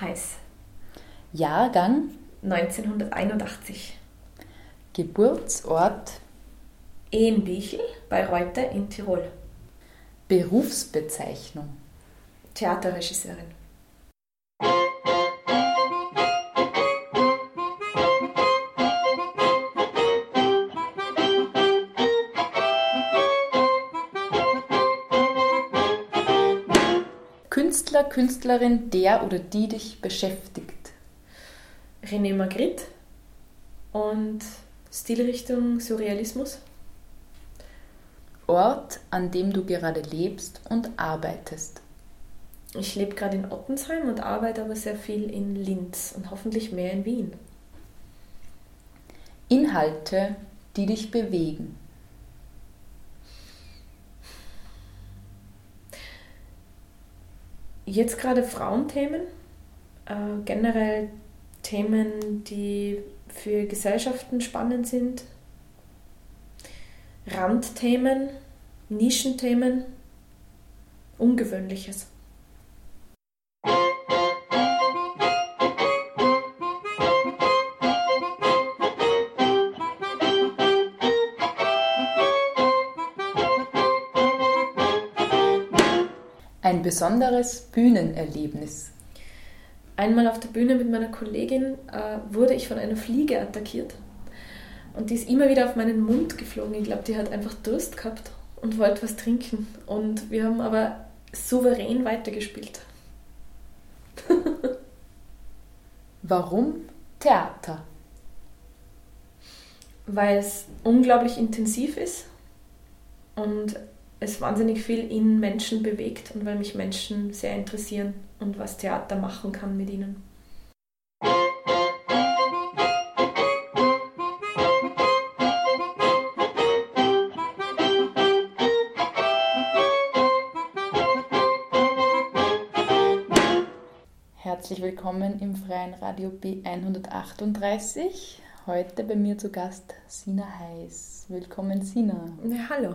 Heiß, Jahrgang, 1981. Geburtsort, Ehenbichel bei Reuter in Tirol. Berufsbezeichnung. Theaterregisseurin. Künstler, Künstlerin, der oder die dich beschäftigt. René Magritte und Stilrichtung Surrealismus. Ort, an dem du gerade lebst und arbeitest. Ich lebe gerade in Ottensheim und arbeite aber sehr viel in Linz und hoffentlich mehr in Wien. Inhalte, die dich bewegen. Jetzt gerade Frauenthemen, äh, generell Themen, die für Gesellschaften spannend sind, Randthemen, Nischenthemen, Ungewöhnliches. Besonderes Bühnenerlebnis. Einmal auf der Bühne mit meiner Kollegin äh, wurde ich von einer Fliege attackiert. Und die ist immer wieder auf meinen Mund geflogen. Ich glaube, die hat einfach Durst gehabt und wollte was trinken. Und wir haben aber souverän weitergespielt. Warum Theater? Weil es unglaublich intensiv ist und es wahnsinnig viel in Menschen bewegt und weil mich Menschen sehr interessieren und was Theater machen kann mit ihnen. Herzlich willkommen im freien Radio B138. Heute bei mir zu Gast Sina Heiß. Willkommen, Sina. Ja, hallo.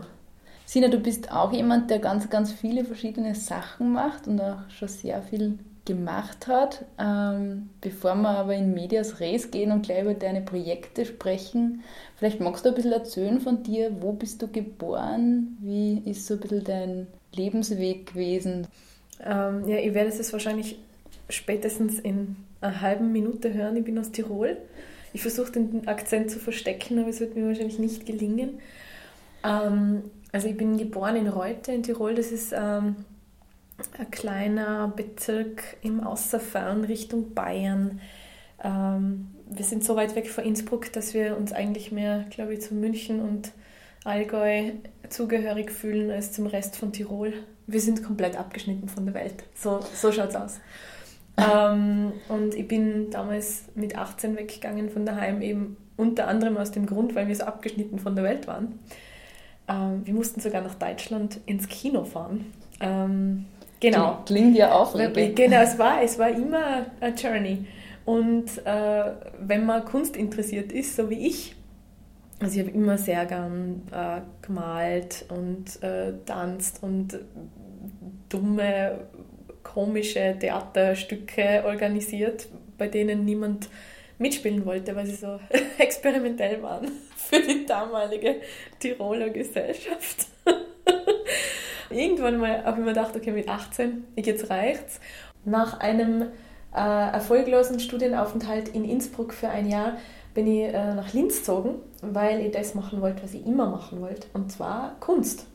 Sina, du bist auch jemand, der ganz, ganz viele verschiedene Sachen macht und auch schon sehr viel gemacht hat. Ähm, bevor wir aber in Medias Res gehen und gleich über deine Projekte sprechen, vielleicht magst du ein bisschen erzählen von dir. Wo bist du geboren? Wie ist so ein bisschen dein Lebensweg gewesen? Ähm, ja, ich werde es wahrscheinlich spätestens in einer halben Minute hören. Ich bin aus Tirol. Ich versuche den Akzent zu verstecken, aber es wird mir wahrscheinlich nicht gelingen. Ähm, also ich bin geboren in Reute in Tirol. Das ist ähm, ein kleiner Bezirk im Außerfern Richtung Bayern. Ähm, wir sind so weit weg von Innsbruck, dass wir uns eigentlich mehr, glaube ich, zu München und Allgäu zugehörig fühlen als zum Rest von Tirol. Wir sind komplett abgeschnitten von der Welt. So, so schaut es aus. ähm, und ich bin damals mit 18 weggegangen von daheim, eben unter anderem aus dem Grund, weil wir so abgeschnitten von der Welt waren. Ähm, wir mussten sogar nach Deutschland ins Kino fahren. Ähm, genau. Klingt ja aufregend. Genau, es war, es war immer eine Journey. Und äh, wenn man Kunst interessiert ist, so wie ich, also ich habe immer sehr gern äh, gemalt und äh, tanzt und dumme, komische Theaterstücke organisiert, bei denen niemand mitspielen wollte, weil sie so experimentell waren für die damalige Tiroler Gesellschaft. irgendwann mal habe ich mir gedacht, okay, mit 18, jetzt reicht's. Nach einem äh, erfolglosen Studienaufenthalt in Innsbruck für ein Jahr bin ich äh, nach Linz gezogen, weil ich das machen wollte, was ich immer machen wollte, und zwar Kunst.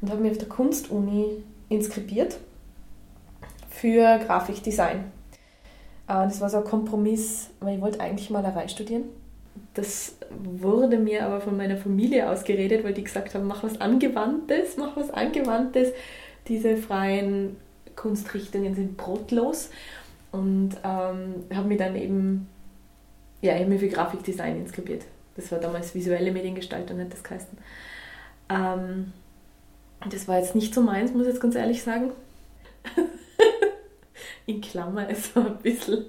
Und habe mich auf der Kunstuni inskribiert für Grafikdesign. Äh, das war so ein Kompromiss, weil ich wollte eigentlich Malerei studieren. Das wurde mir aber von meiner Familie ausgeredet, weil die gesagt haben, mach was Angewandtes, mach was Angewandtes. Diese freien Kunstrichtungen sind brotlos. Und ähm, habe mich dann eben, ja, ich für Grafikdesign inskribiert. Das war damals visuelle Mediengestaltung, hat das geheißen. Ähm, das war jetzt nicht so meins, muss ich jetzt ganz ehrlich sagen. In Klammer, es war ein bisschen,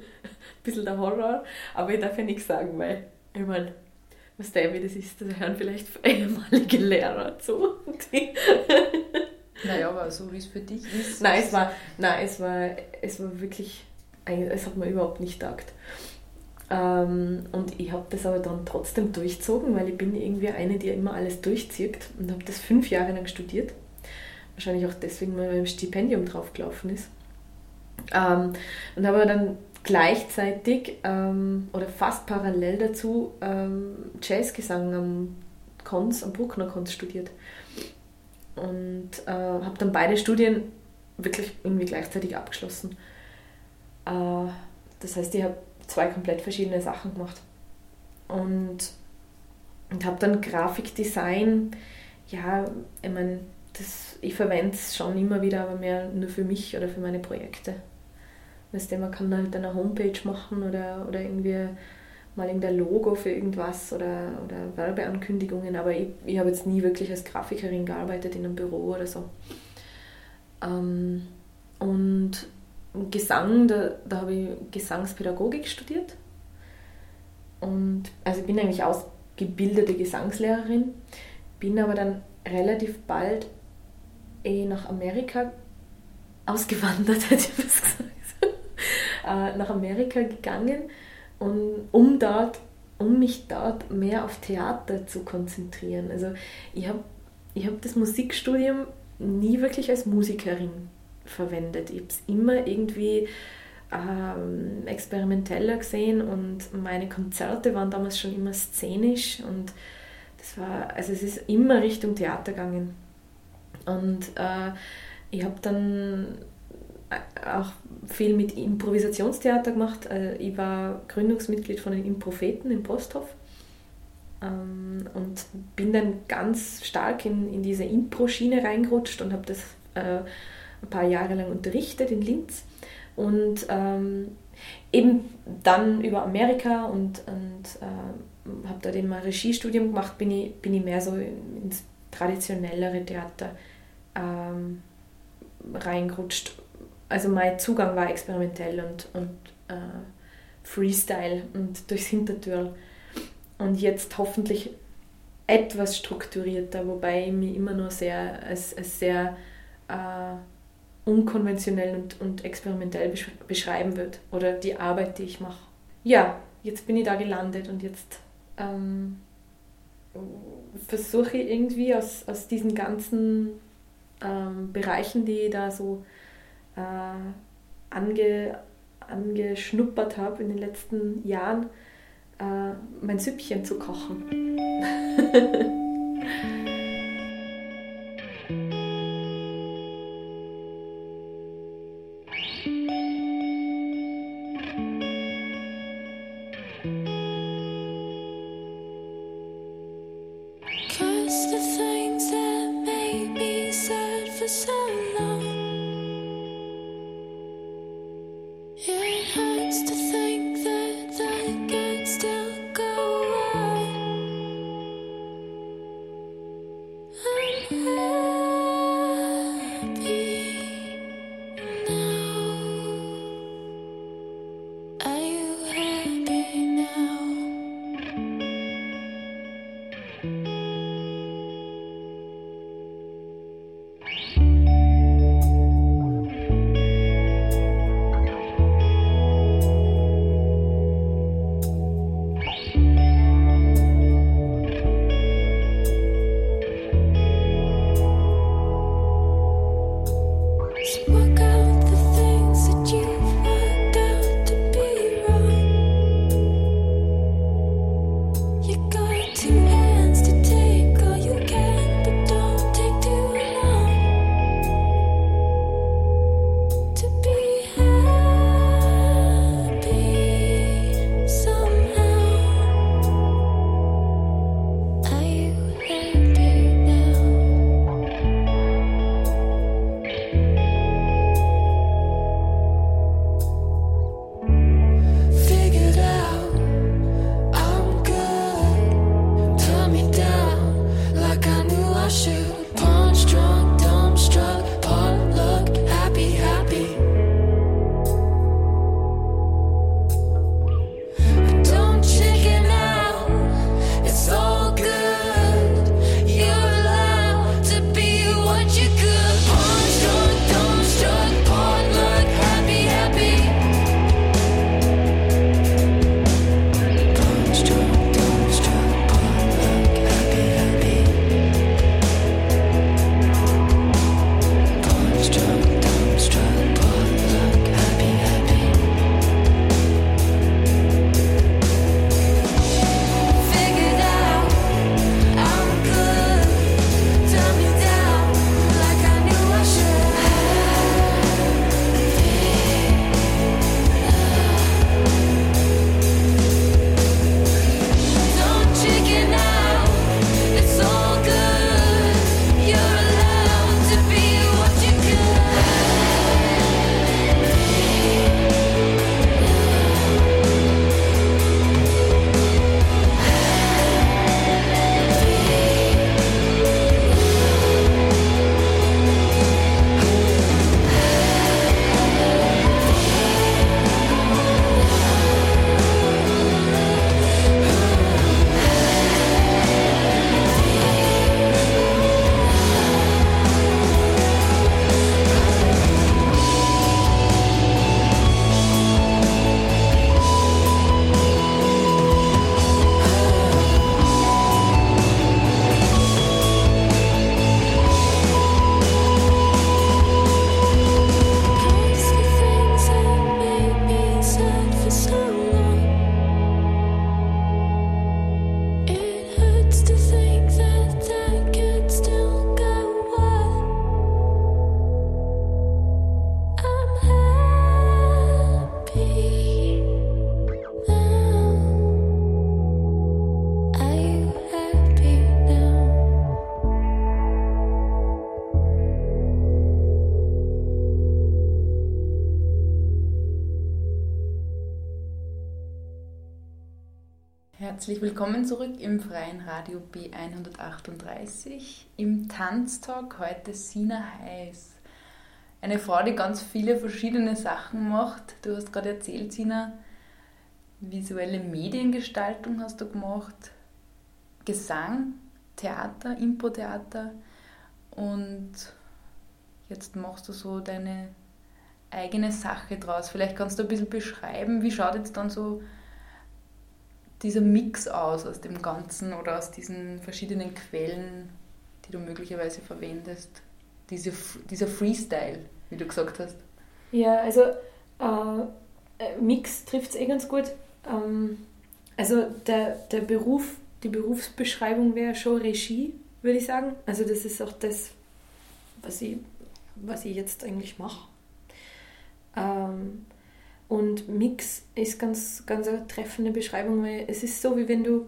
bisschen der Horror, aber ich darf ja nichts sagen, weil, ich meine, was der wie das ist, da hören vielleicht ehemalige Lehrer zu. naja, aber so wie es für dich ist. Nein, es war, nein, es war, es war wirklich, es hat mir überhaupt nicht taugt. Ähm, und ich habe das aber dann trotzdem durchzogen, weil ich bin irgendwie eine, die immer alles durchzieht und habe das fünf Jahre lang studiert. Wahrscheinlich auch deswegen, weil mein Stipendium draufgelaufen ist. Ähm, und habe dann gleichzeitig ähm, oder fast parallel dazu ähm, Jazzgesang am Konz, am Bruckner Konz studiert. Und äh, habe dann beide Studien wirklich irgendwie gleichzeitig abgeschlossen. Äh, das heißt, ich habe zwei komplett verschiedene Sachen gemacht. Und, und habe dann Grafikdesign, ja, ich meine, ich verwende es schon immer wieder, aber mehr nur für mich oder für meine Projekte. Weißt du, man kann halt eine Homepage machen oder, oder irgendwie mal irgendein Logo für irgendwas oder, oder Werbeankündigungen, aber ich, ich habe jetzt nie wirklich als Grafikerin gearbeitet in einem Büro oder so. Ähm, und Gesang, da, da habe ich Gesangspädagogik studiert. Und also ich bin eigentlich ausgebildete Gesangslehrerin, bin aber dann relativ bald eh nach Amerika ausgewandert, hätte ich das gesagt. Äh, nach Amerika gegangen, und, um dort um mich dort mehr auf Theater zu konzentrieren. Also ich habe ich hab das Musikstudium nie wirklich als Musikerin verwendet. Ich habe es immer irgendwie ähm, experimenteller gesehen und meine Konzerte waren damals schon immer szenisch und das war, also es ist immer Richtung Theater gegangen. Und äh, ich habe dann auch viel mit Improvisationstheater gemacht. Also ich war Gründungsmitglied von den Impropheten in Posthof ähm, und bin dann ganz stark in, in diese Impro-Schiene reingerutscht und habe das äh, ein paar Jahre lang unterrichtet in Linz. Und ähm, eben dann über Amerika und, und äh, habe da eben ein Regiestudium gemacht, bin ich, bin ich mehr so ins traditionellere Theater ähm, reingerutscht also mein Zugang war experimentell und, und äh, Freestyle und durchs Hintertür. Und jetzt hoffentlich etwas strukturierter, wobei ich mich immer nur sehr als, als sehr äh, unkonventionell und, und experimentell beschreiben würde. Oder die Arbeit, die ich mache. Ja, jetzt bin ich da gelandet und jetzt ähm, versuche ich irgendwie aus, aus diesen ganzen ähm, Bereichen, die ich da so äh, ange, angeschnuppert habe in den letzten Jahren, äh, mein Süppchen zu kochen. Herzlich willkommen zurück im freien Radio B138 im Tanztalk heute Sina Heiß. Eine Frau, die ganz viele verschiedene Sachen macht. Du hast gerade erzählt, Sina, visuelle Mediengestaltung hast du gemacht, Gesang, Theater, Impro-Theater und jetzt machst du so deine eigene Sache draus. Vielleicht kannst du ein bisschen beschreiben, wie schaut jetzt dann so dieser Mix aus aus dem Ganzen oder aus diesen verschiedenen Quellen, die du möglicherweise verwendest? Diese, dieser Freestyle, wie du gesagt hast. Ja, also äh, äh Mix trifft es eh ganz gut. Ähm, also der, der Beruf, die Berufsbeschreibung wäre schon Regie, würde ich sagen. Also das ist auch das, was ich, was ich jetzt eigentlich mache. Ähm, und Mix ist ganz, ganz eine treffende Beschreibung, weil es ist so, wie wenn du,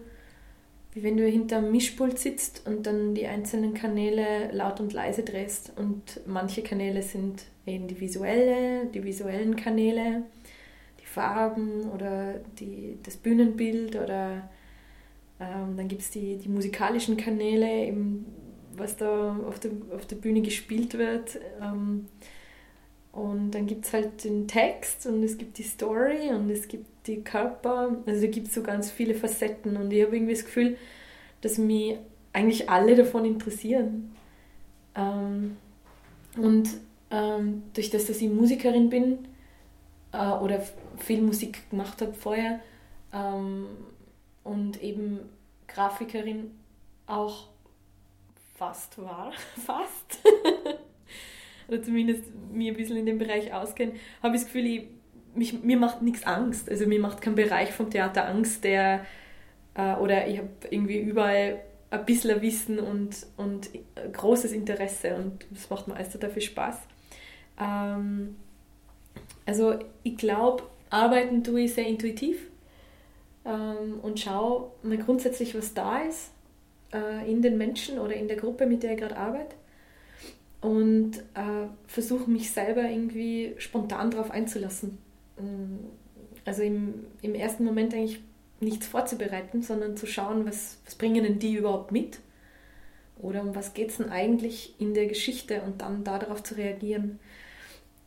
wie wenn du hinter einem Mischpult sitzt und dann die einzelnen Kanäle laut und leise drehst. Und manche Kanäle sind eben die visuelle, die visuellen Kanäle, die Farben oder die, das Bühnenbild oder ähm, dann gibt es die, die musikalischen Kanäle, eben, was da auf der, auf der Bühne gespielt wird. Ähm, und dann gibt es halt den Text und es gibt die Story und es gibt die Körper. Also da gibt es so ganz viele Facetten und ich habe irgendwie das Gefühl, dass mich eigentlich alle davon interessieren. Ähm, und ähm, durch das, dass ich Musikerin bin äh, oder viel Musik gemacht habe vorher ähm, und eben Grafikerin auch fast war, fast. Oder zumindest mir ein bisschen in dem Bereich auskenne, habe ich das Gefühl, ich, mich, mir macht nichts Angst. Also mir macht kein Bereich vom Theater Angst, der äh, oder ich habe irgendwie überall ein bisschen Wissen und, und großes Interesse und das macht mir alles total viel Spaß. Ähm, also ich glaube, arbeiten tue ich sehr intuitiv ähm, und schaue mal grundsätzlich, was da ist äh, in den Menschen oder in der Gruppe, mit der ich gerade arbeite und äh, versuche mich selber irgendwie spontan darauf einzulassen. Mm, also im, im ersten Moment eigentlich nichts vorzubereiten, sondern zu schauen, was, was bringen denn die überhaupt mit? Oder um was geht es denn eigentlich in der Geschichte und dann darauf zu reagieren.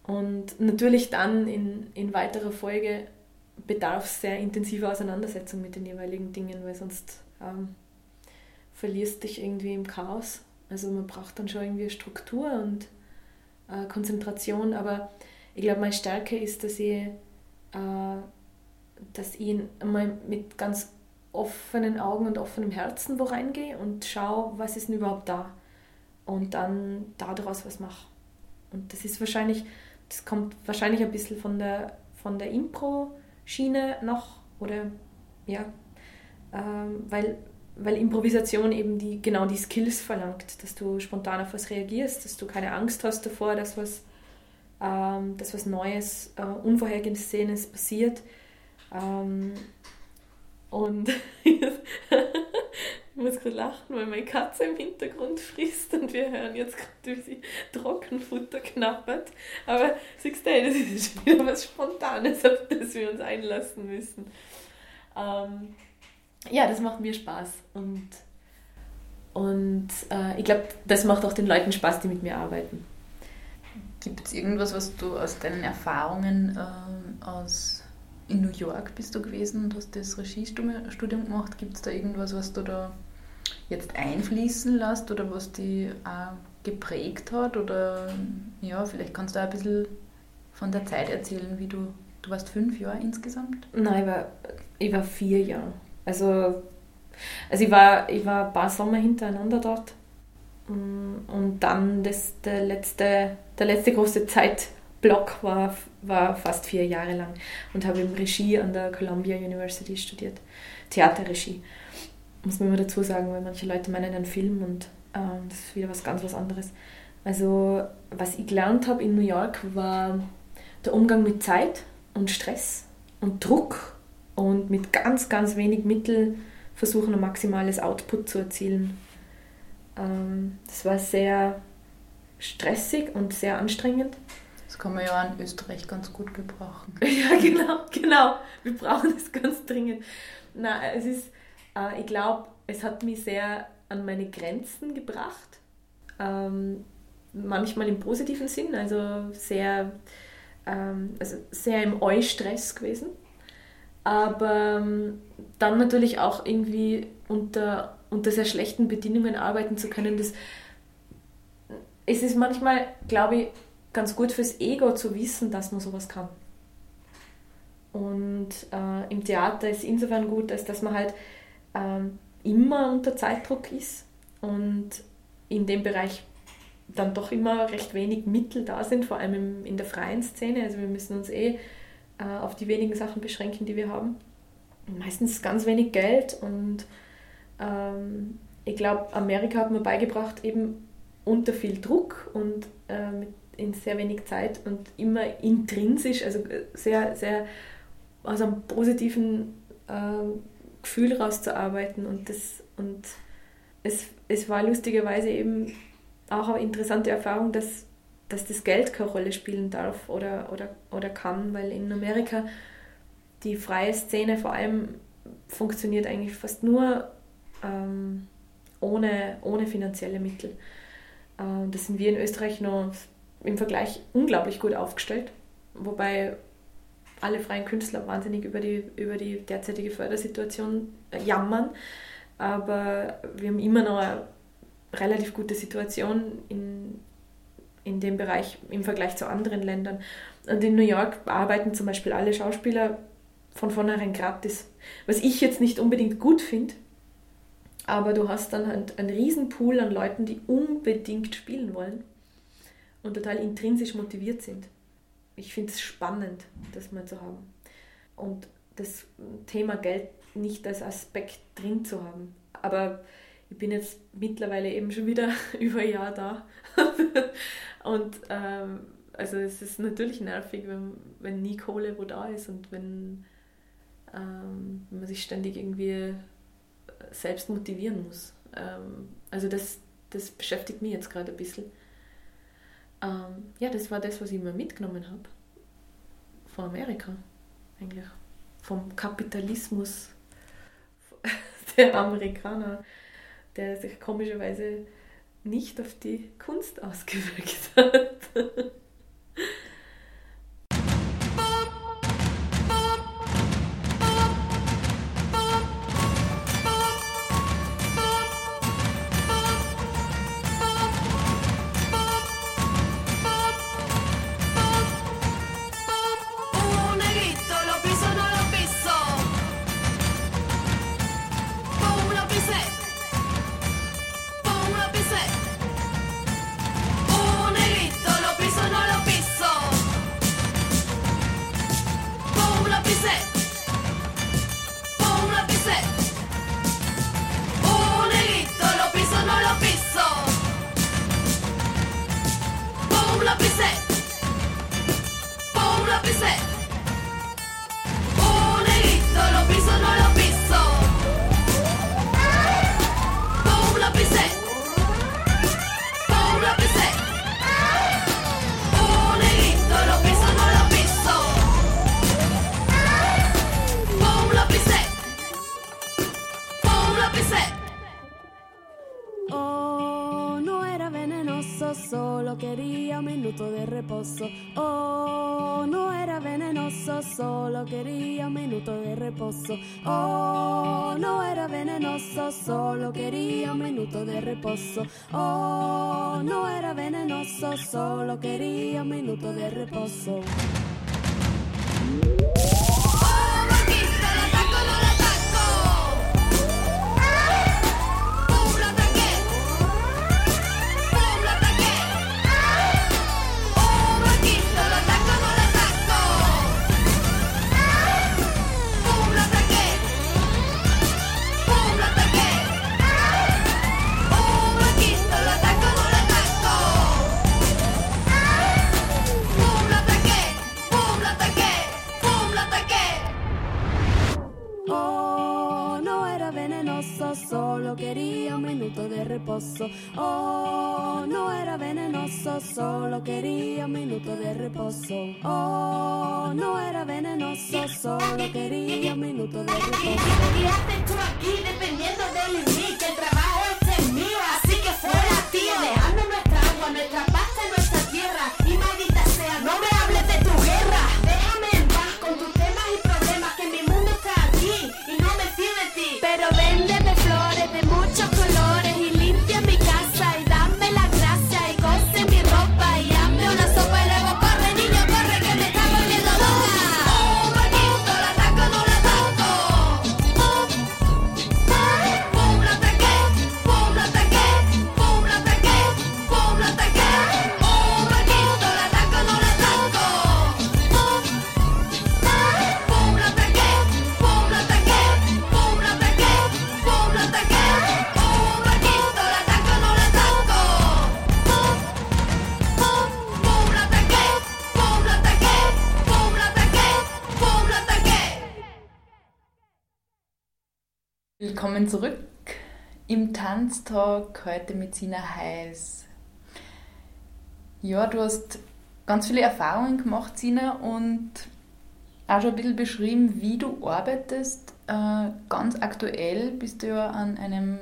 Und natürlich dann in, in weiterer Folge bedarf es sehr intensiver Auseinandersetzung mit den jeweiligen Dingen, weil sonst ähm, verlierst dich irgendwie im Chaos also man braucht dann schon irgendwie Struktur und äh, Konzentration, aber ich glaube, meine Stärke ist, dass ich, äh, dass ich mal mit ganz offenen Augen und offenem Herzen wo reingehe und schaue, was ist denn überhaupt da? Und dann daraus was mache. Und das ist wahrscheinlich, das kommt wahrscheinlich ein bisschen von der, von der Impro-Schiene noch oder? Ja, ähm, weil weil Improvisation eben die, genau die Skills verlangt, dass du spontan auf was reagierst, dass du keine Angst hast davor, dass was, ähm, dass was Neues, äh, Unvorhergesehenes passiert. Ähm, und ich muss gerade lachen, weil meine Katze im Hintergrund frisst und wir hören jetzt gerade, wie sie Trockenfutter knappert. Aber siehst du, das ist wieder was Spontanes, auf das wir uns einlassen müssen. Ähm, ja, das macht mir Spaß und, und äh, ich glaube, das macht auch den Leuten Spaß, die mit mir arbeiten. Gibt es irgendwas, was du aus deinen Erfahrungen äh, aus in New York bist du gewesen und hast das Regiestudium gemacht? Gibt es da irgendwas, was du da jetzt einfließen lässt oder was die auch geprägt hat? Oder ja, vielleicht kannst du auch ein bisschen von der Zeit erzählen, wie du, du warst fünf Jahre insgesamt? Nein, ich war, ich war vier Jahre. Also, also ich, war, ich war ein paar Sommer hintereinander dort. Mm, und dann das, der, letzte, der letzte große Zeitblock war, war fast vier Jahre lang und habe im Regie an der Columbia University studiert. Theaterregie. Muss man immer dazu sagen, weil manche Leute meinen einen Film und ähm, das ist wieder was ganz was anderes. Also, was ich gelernt habe in New York war der Umgang mit Zeit und Stress und Druck und mit ganz, ganz wenig Mitteln versuchen, ein maximales Output zu erzielen. Ähm, das war sehr stressig und sehr anstrengend. Das kann man ja in Österreich ganz gut gebrauchen. ja, genau, genau. Wir brauchen es ganz dringend. Na, es ist, Äh, ich glaube, es hat mich sehr an meine Grenzen gebracht. Ähm, manchmal im positiven Sinn, also sehr, ähm, also sehr im Eu-Stress gewesen. Aber ähm, dann natürlich auch irgendwie unter, unter sehr schlechten Bedingungen arbeiten zu können. Das, es ist manchmal, glaube ich, ganz gut fürs Ego zu wissen, dass man sowas kann. Und äh, im Theater ist insofern gut, als dass man halt ähm, immer unter Zeitdruck ist und in dem Bereich dann doch immer recht wenig Mittel da sind, vor allem im, in der freien Szene. Also wir müssen uns eh äh, auf die wenigen Sachen beschränken, die wir haben. Meistens ganz wenig Geld und ähm, ich glaube, Amerika hat mir beigebracht, eben unter viel Druck und äh, mit, in sehr wenig Zeit und immer intrinsisch, also sehr, sehr aus einem positiven äh, Gefühl rauszuarbeiten und das und es, es war lustigerweise eben auch eine interessante Erfahrung, dass, dass das Geld keine Rolle spielen darf oder, oder, oder kann, weil in Amerika die freie Szene vor allem funktioniert eigentlich fast nur ähm, ohne, ohne finanzielle Mittel. Äh, das sind wir in Österreich noch im Vergleich unglaublich gut aufgestellt, wobei alle freien Künstler wahnsinnig über die, über die derzeitige Fördersituation äh, jammern. Aber wir haben immer noch eine relativ gute Situation in, in dem Bereich im Vergleich zu anderen Ländern. Und in New York arbeiten zum Beispiel alle Schauspieler von vornherein gratis. Was ich jetzt nicht unbedingt gut finde, aber du hast dann halt einen riesen Pool an Leuten, die unbedingt spielen wollen und total intrinsisch motiviert sind ich finde es spannend, das mal zu haben. Und das Thema Geld nicht als Aspekt drin zu haben. Aber ich bin jetzt mittlerweile eben schon wieder über ein Jahr da. Und ähm, also es ist natürlich nervig, wenn, wenn nie Kohle wo da ist und wenn, ähm, wenn man sich ständig irgendwie selbst motivieren muss. Ähm, also das, das beschäftigt mich jetzt gerade ein bisschen. Ähm, ja, das war das, was ich mir mitgenommen habe. Von Amerika, eigentlich. Vom Kapitalismus der Amerikaner, der sich komischerweise nicht auf die Kunst ausgewirkt hat. Reposo. Oh, no era venenoso, solo quería un minuto de reposo. Tanztalk heute mit Sina Heiß. Ja, du hast ganz viele Erfahrungen gemacht, Sina, und auch schon ein bisschen beschrieben, wie du arbeitest. Äh, ganz aktuell bist du ja an einem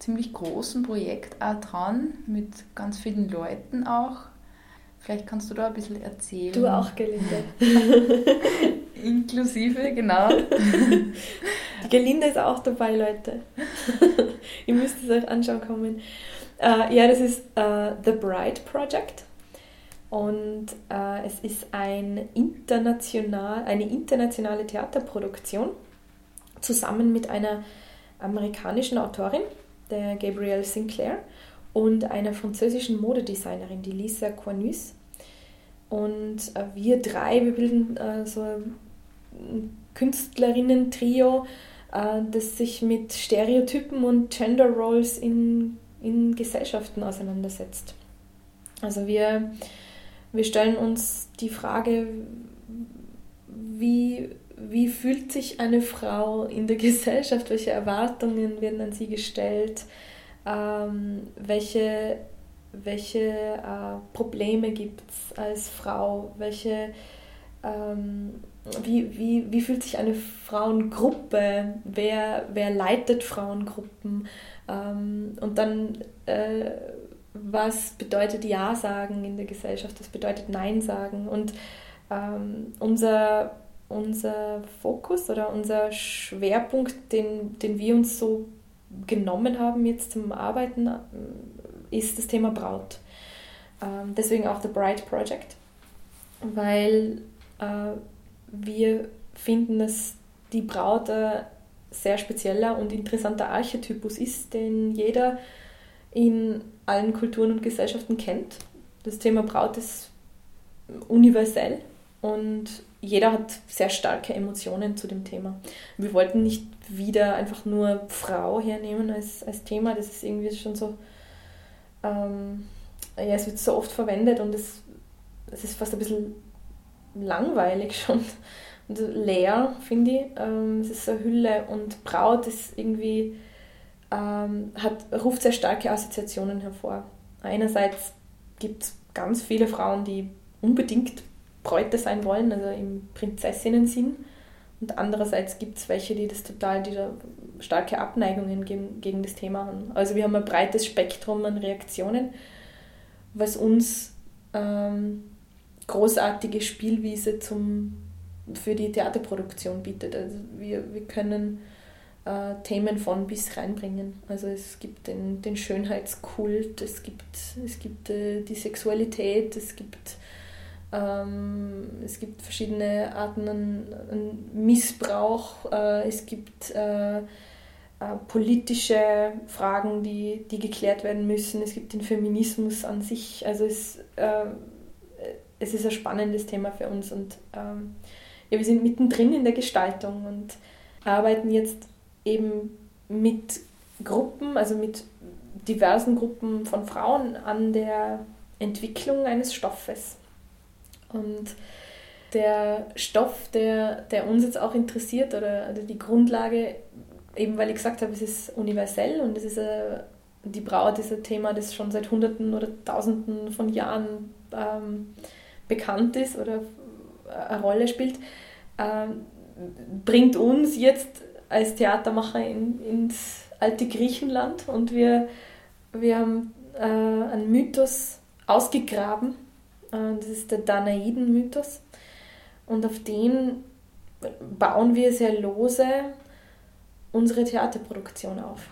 ziemlich großen Projekt auch dran, mit ganz vielen Leuten auch. Vielleicht kannst du da ein bisschen erzählen. Du auch, Gelinde. Inklusive, genau. Gelinde ist auch dabei, Leute. Ihr müsst es euch anschauen kommen. Äh, ja, das ist äh, The Bride Project. Und äh, es ist ein international, eine internationale Theaterproduktion zusammen mit einer amerikanischen Autorin, der Gabrielle Sinclair, und einer französischen Modedesignerin, die Lisa Cornus. Und äh, wir drei, wir bilden äh, so ein Künstlerinnen-Trio, das sich mit Stereotypen und Gender Roles in, in Gesellschaften auseinandersetzt. Also wir, wir stellen uns die Frage, wie, wie fühlt sich eine Frau in der Gesellschaft, welche Erwartungen werden an sie gestellt, ähm, welche, welche äh, Probleme gibt es als Frau, welche, ähm, wie, wie, wie fühlt sich eine Frauengruppe, wer, wer leitet Frauengruppen? Ähm, und dann äh, was bedeutet Ja sagen in der Gesellschaft, was bedeutet Nein sagen? Und ähm, unser, unser Fokus oder unser Schwerpunkt, den, den wir uns so genommen haben jetzt zum Arbeiten, ist das Thema Braut. Ähm, deswegen auch The Bride Project, weil äh, wir finden, dass die Braut ein sehr spezieller und interessanter Archetypus ist, den jeder in allen Kulturen und Gesellschaften kennt. Das Thema Braut ist universell und jeder hat sehr starke Emotionen zu dem Thema. Wir wollten nicht wieder einfach nur Frau hernehmen als, als Thema, das ist irgendwie schon so, ähm, ja, es wird so oft verwendet und es, es ist fast ein bisschen langweilig schon und leer, finde ich. Ähm, es ist so eine Hülle und Braut ist irgendwie, ähm, hat, ruft sehr starke Assoziationen hervor. Einerseits gibt es ganz viele Frauen, die unbedingt Bräute sein wollen, also im Prinzessinnen-Sinn. Und andererseits gibt es welche, die das total, die da starke Abneigungen gegen, gegen das Thema haben. Also wir haben ein breites Spektrum an Reaktionen, was uns ähm, großartige Spielwiese zum, für die Theaterproduktion bietet. Also wir, wir können äh, Themen von bis reinbringen. Also es gibt den, den Schönheitskult, es gibt, es gibt äh, die Sexualität, es gibt ähm, es gibt verschiedene Arten an, an Missbrauch, äh, es gibt äh, äh, politische Fragen, die, die geklärt werden müssen, es gibt den Feminismus an sich. Also es, äh, es ist ein spannendes Thema für uns und ähm, ja, wir sind mittendrin in der Gestaltung und arbeiten jetzt eben mit Gruppen, also mit diversen Gruppen von Frauen an der Entwicklung eines Stoffes. Und der Stoff, der, der uns jetzt auch interessiert oder, oder die Grundlage, eben weil ich gesagt habe, es ist universell und es ist ein, die Braut ist ein Thema, das schon seit Hunderten oder Tausenden von Jahren ähm, bekannt ist oder äh, eine Rolle spielt, ähm, bringt uns jetzt als Theatermacher in, ins alte Griechenland und wir, wir haben äh, einen Mythos ausgegraben, äh, das ist der Danaiden-Mythos und auf den bauen wir sehr lose unsere Theaterproduktion auf.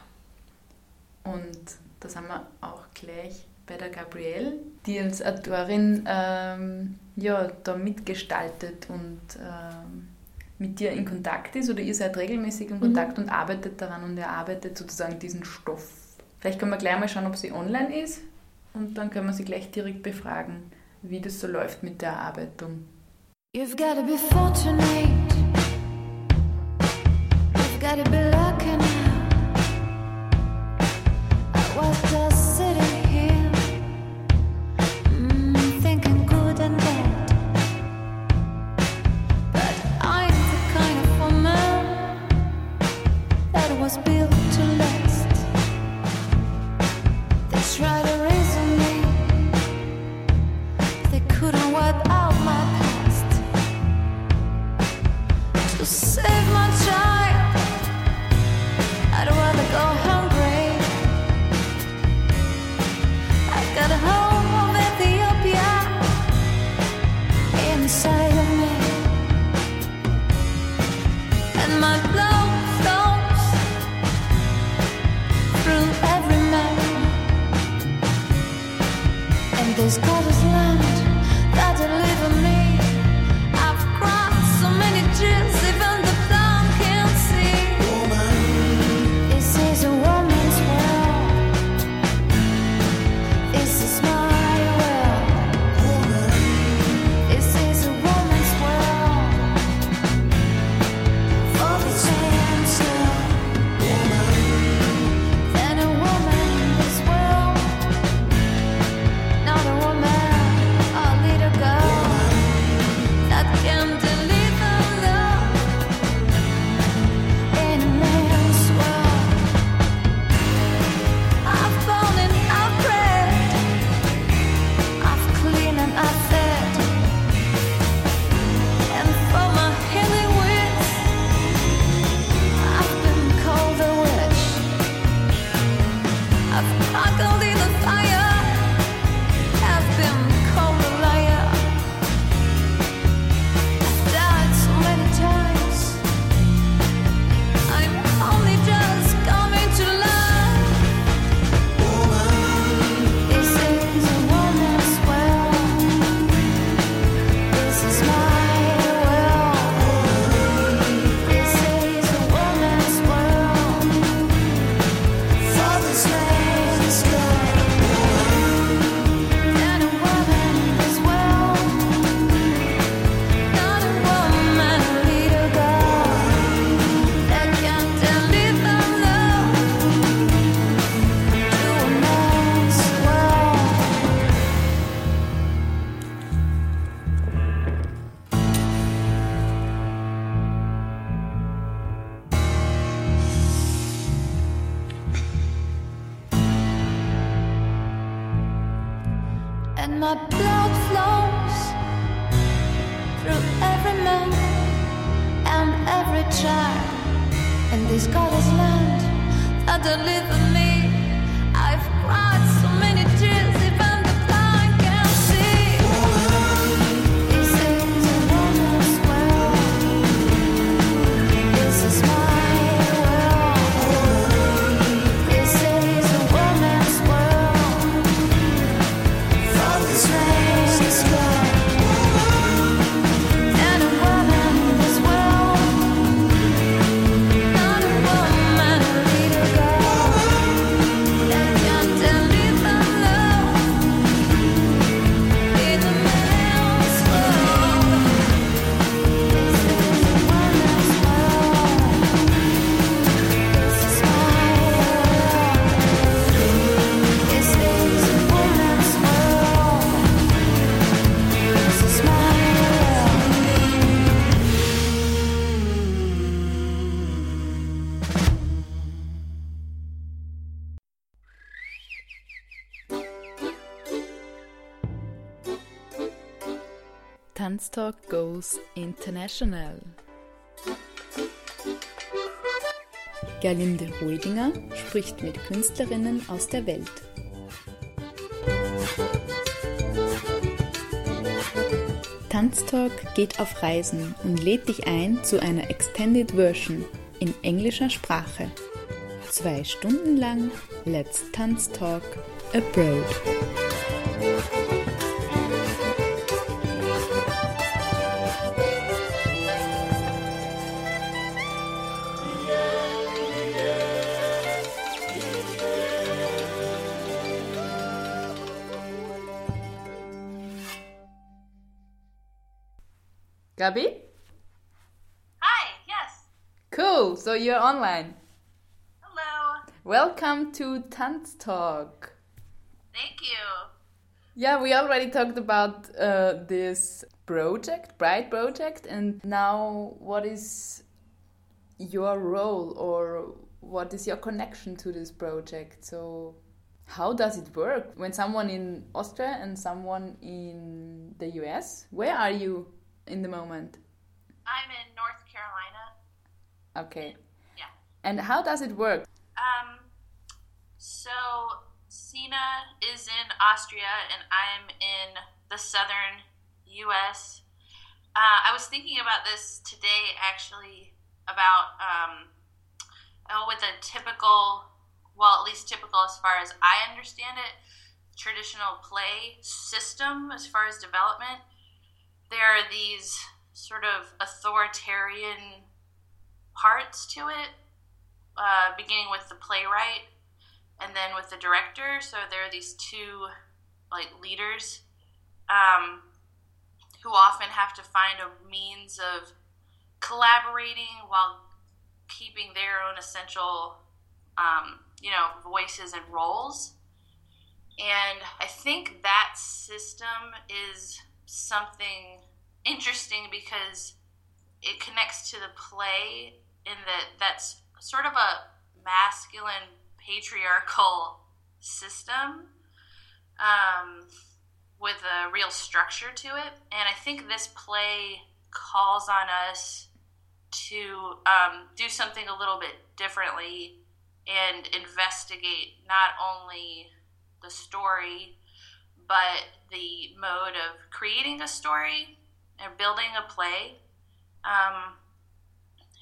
Und da sind wir auch gleich bei der Gabrielle, die als Autorin ähm, ja, da mitgestaltet und ähm, mit dir in Kontakt ist oder ihr seid regelmäßig in mhm. Kontakt mhm. und arbeitet daran und erarbeitet sozusagen diesen Stoff. Vielleicht können wir gleich mal schauen, ob sie online ist und dann können wir sie gleich direkt befragen, wie das so läuft mit der Erarbeitung. You've gotta be fortunate. You've gotta be lucky. my blood flows through every man and every child in this godless land that delivered me. I've cried. Talk Goes International. Gerlinde Ruidinger spricht mit Künstlerinnen aus der Welt. Tanztalk geht auf Reisen und lädt dich ein zu einer Extended Version in englischer Sprache. Zwei Stunden lang Let's Tanz Talk Abroad. Gabi? Hi, yes. Cool, so you're online. Hello. Welcome to Tanz Talk. Thank you. Yeah, we already talked about uh, this project, Bride Project, and now what is your role or what is your connection to this project? So, how does it work when someone in Austria and someone in the US? Where are you in the moment? I'm in North Carolina. Okay. Yeah. And how does it work? Um, so Sina is in Austria and I'm in the southern U.S. Uh, I was thinking about this today, actually, about um, oh, with a typical, well, at least typical as far as I understand it, traditional play system as far as development. There are these sort of authoritarian parts to it, uh, beginning with the playwright and then with the director. So there are these two like leaders um, who often have to find a means of collaborating while keeping their own essential, um, you know, voices and roles. And I think that system is something interesting because it connects to the play in that that's sort of a masculine patriarchal system um, with a real structure to it. And I think this play calls on us to um, do something a little bit differently and investigate not only the story but the mode of creating a story and building a play. Um,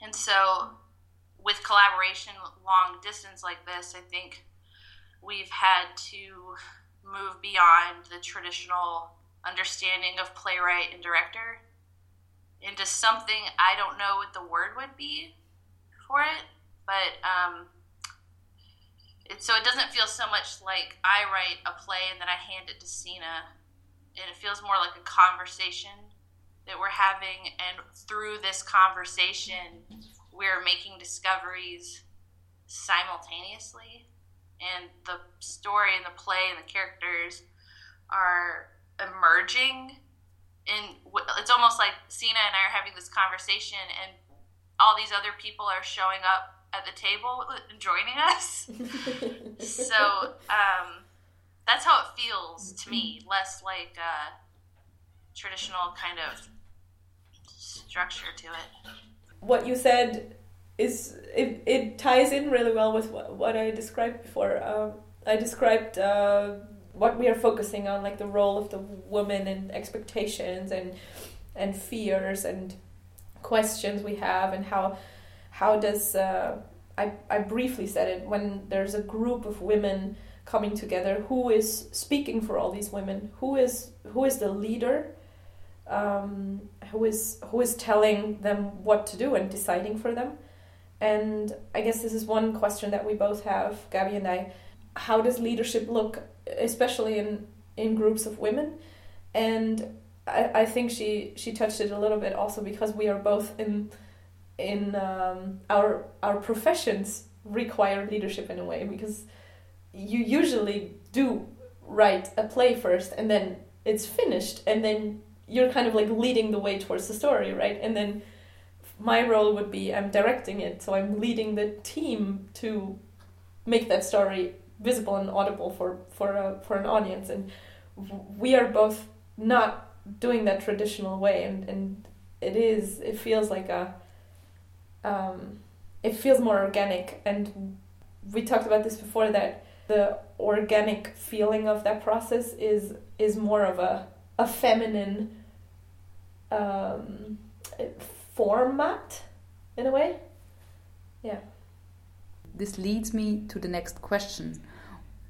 and so, with collaboration long distance like this, I think we've had to move beyond the traditional understanding of playwright and director into something I don't know what the word would be for it, but um, it, so it doesn't feel so much like I write a play and then I hand it to Sina, and it feels more like a conversation that we're having, and through this conversation, we're making discoveries simultaneously, and the story and the play and the characters are emerging. And it's almost like Sina and I are having this conversation, and all these other people are showing up at the table joining us. so um, that's how it feels to me, less like a traditional kind of structure to it. What you said is it, it ties in really well with what, what I described before. Um, I described uh, what we are focusing on, like the role of the woman and expectations and and fears and questions we have, and how how does uh, I I briefly said it when there's a group of women coming together, who is speaking for all these women? Who is who is the leader? Um, who is who is telling them what to do and deciding for them? And I guess this is one question that we both have, Gabby and I. How does leadership look, especially in, in groups of women? And I, I think she, she touched it a little bit also because we are both in in um, our our professions require leadership in a way because you usually do write a play first and then it's finished and then you're kind of like leading the way towards the story right? And then my role would be I'm directing it, so I'm leading the team to make that story visible and audible for for a, for an audience, and we are both not doing that traditional way, and and it is it feels like a um, it feels more organic, and we talked about this before that the organic feeling of that process is is more of a a feminine um, format in a way. Yeah. this leads me to the next question.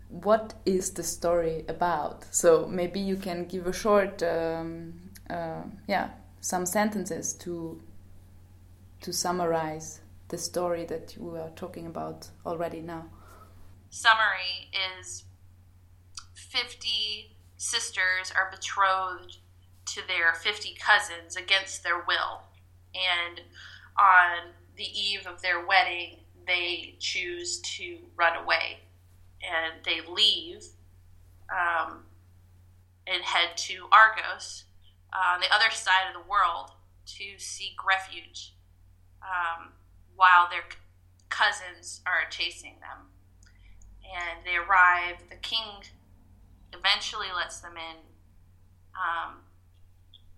What is the story about? So maybe you can give a short, um, uh, yeah, some sentences to to summarize the story that you are talking about already now. Summary is 50 sisters are betrothed to their 50 cousins against their will. And on the eve of their wedding, they choose to run away. And they leave um, and head to Argos, uh, on the other side of the world, to seek refuge um, while their cousins are chasing them. And they arrive, the king eventually lets them in um,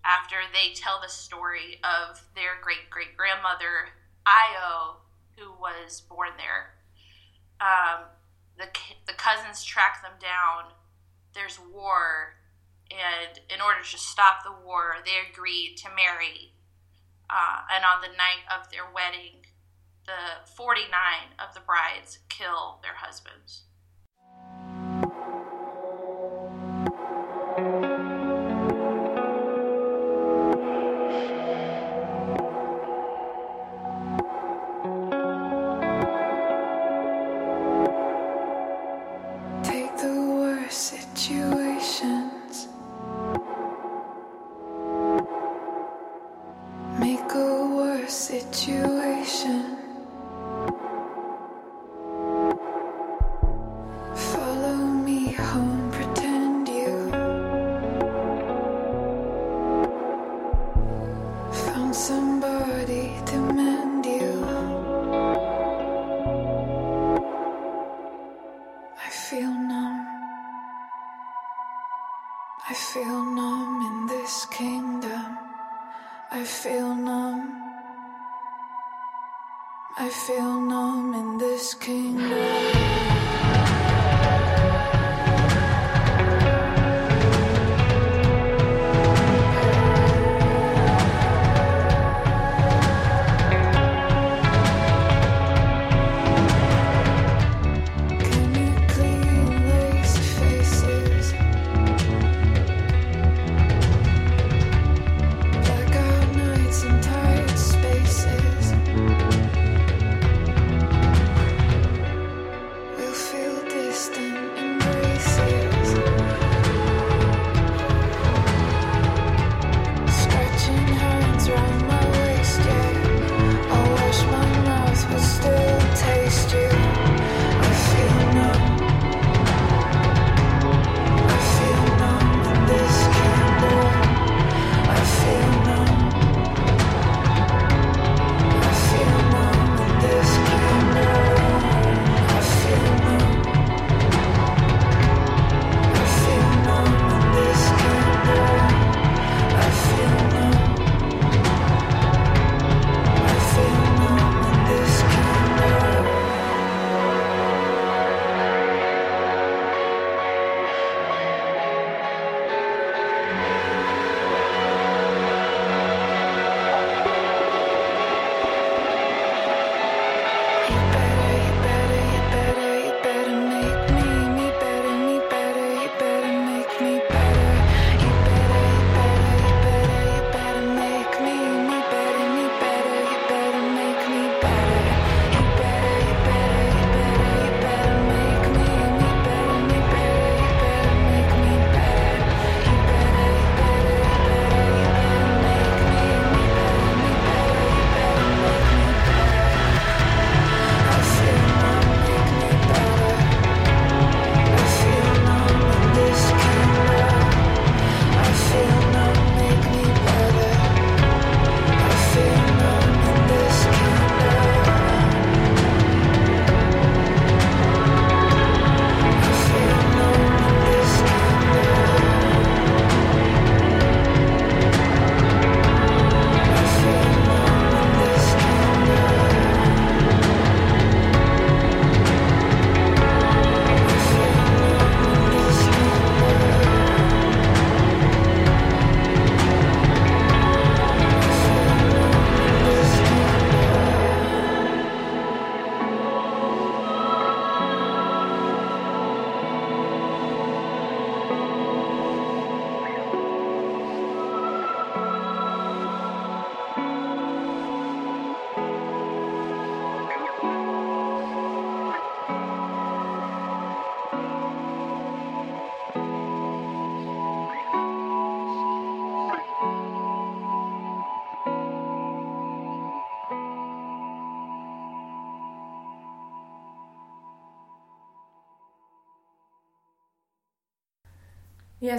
after they tell the story of their great great grandmother Io, who was born there. Um, the the cousins track them down. There's war, and in order to stop the war, they agree to marry. Uh, and on the night of their wedding, the 49 of the brides kill their husbands.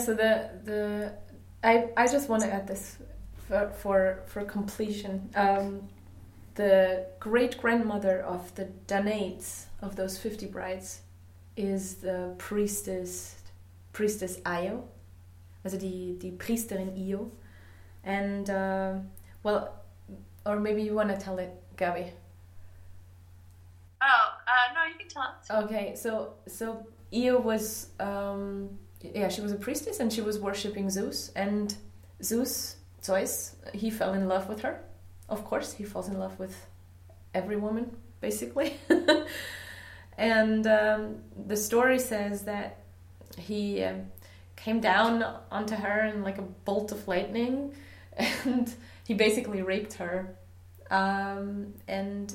So the the I I just want to add this for for, for completion. Um, the great grandmother of the Danaids of those fifty brides is the priestess priestess Io, also die die Priesterin Io, and uh, well, or maybe you want to tell it, Gabi. Oh, uh, no, you can tell. Okay, so so Io was um, yeah she was a priestess and she was worshiping Zeus and Zeus Zeus he fell in love with her. Of course, he falls in love with every woman basically. and um, the story says that he um came down onto her in like a bolt of lightning and he basically raped her um, and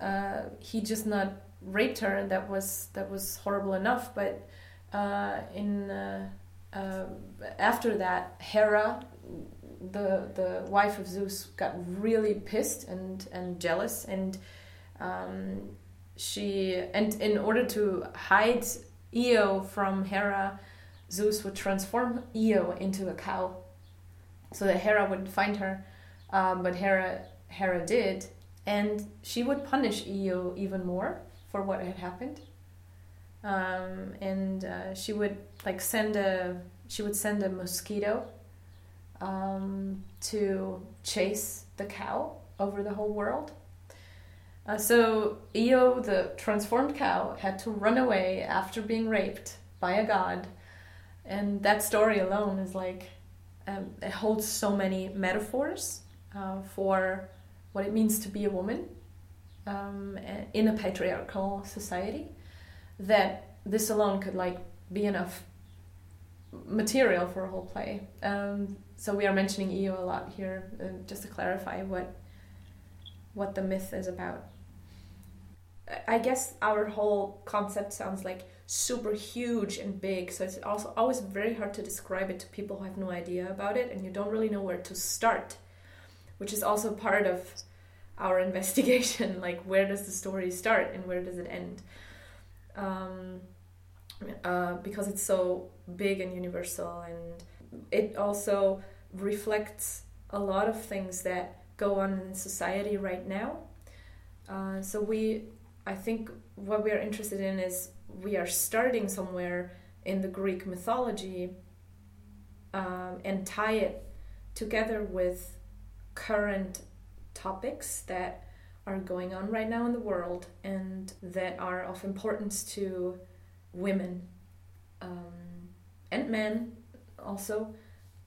uh, he just not raped her and that was that was horrible enough but uh, in uh, uh, after that Hera the the wife of Zeus got really pissed and and jealous and um, she and in order to hide Io from Hera Zeus would transform Io into a cow so that Hera wouldn't find her um, but Hera Hera did and she would punish Io even more for what had happened. Um, and uh, she would like send a she would send a mosquito um, to chase the cow over the whole world. Uh, so Io, the transformed cow, had to run away after being raped by a god, and that story alone is like um, it holds so many metaphors uh, for what it means to be a woman um, in a patriarchal society that this alone could like be enough material for a whole play. Um, so we are mentioning Io a lot here uh, just to clarify what what the myth is about. I guess our whole concept sounds like super huge and big, so it's also always very hard to describe it to people who have no idea about it and you don't really know where to start, which is also part of our investigation like where does the story start and where does it end um, uh, because it's so big and universal and it also reflects a lot of things that go on in society right now. Uh, so we i think what we are interested in is we are starting somewhere in the greek mythology um, and tie it together with current topics that are going on right now in the world and that are of importance to women um, and men also,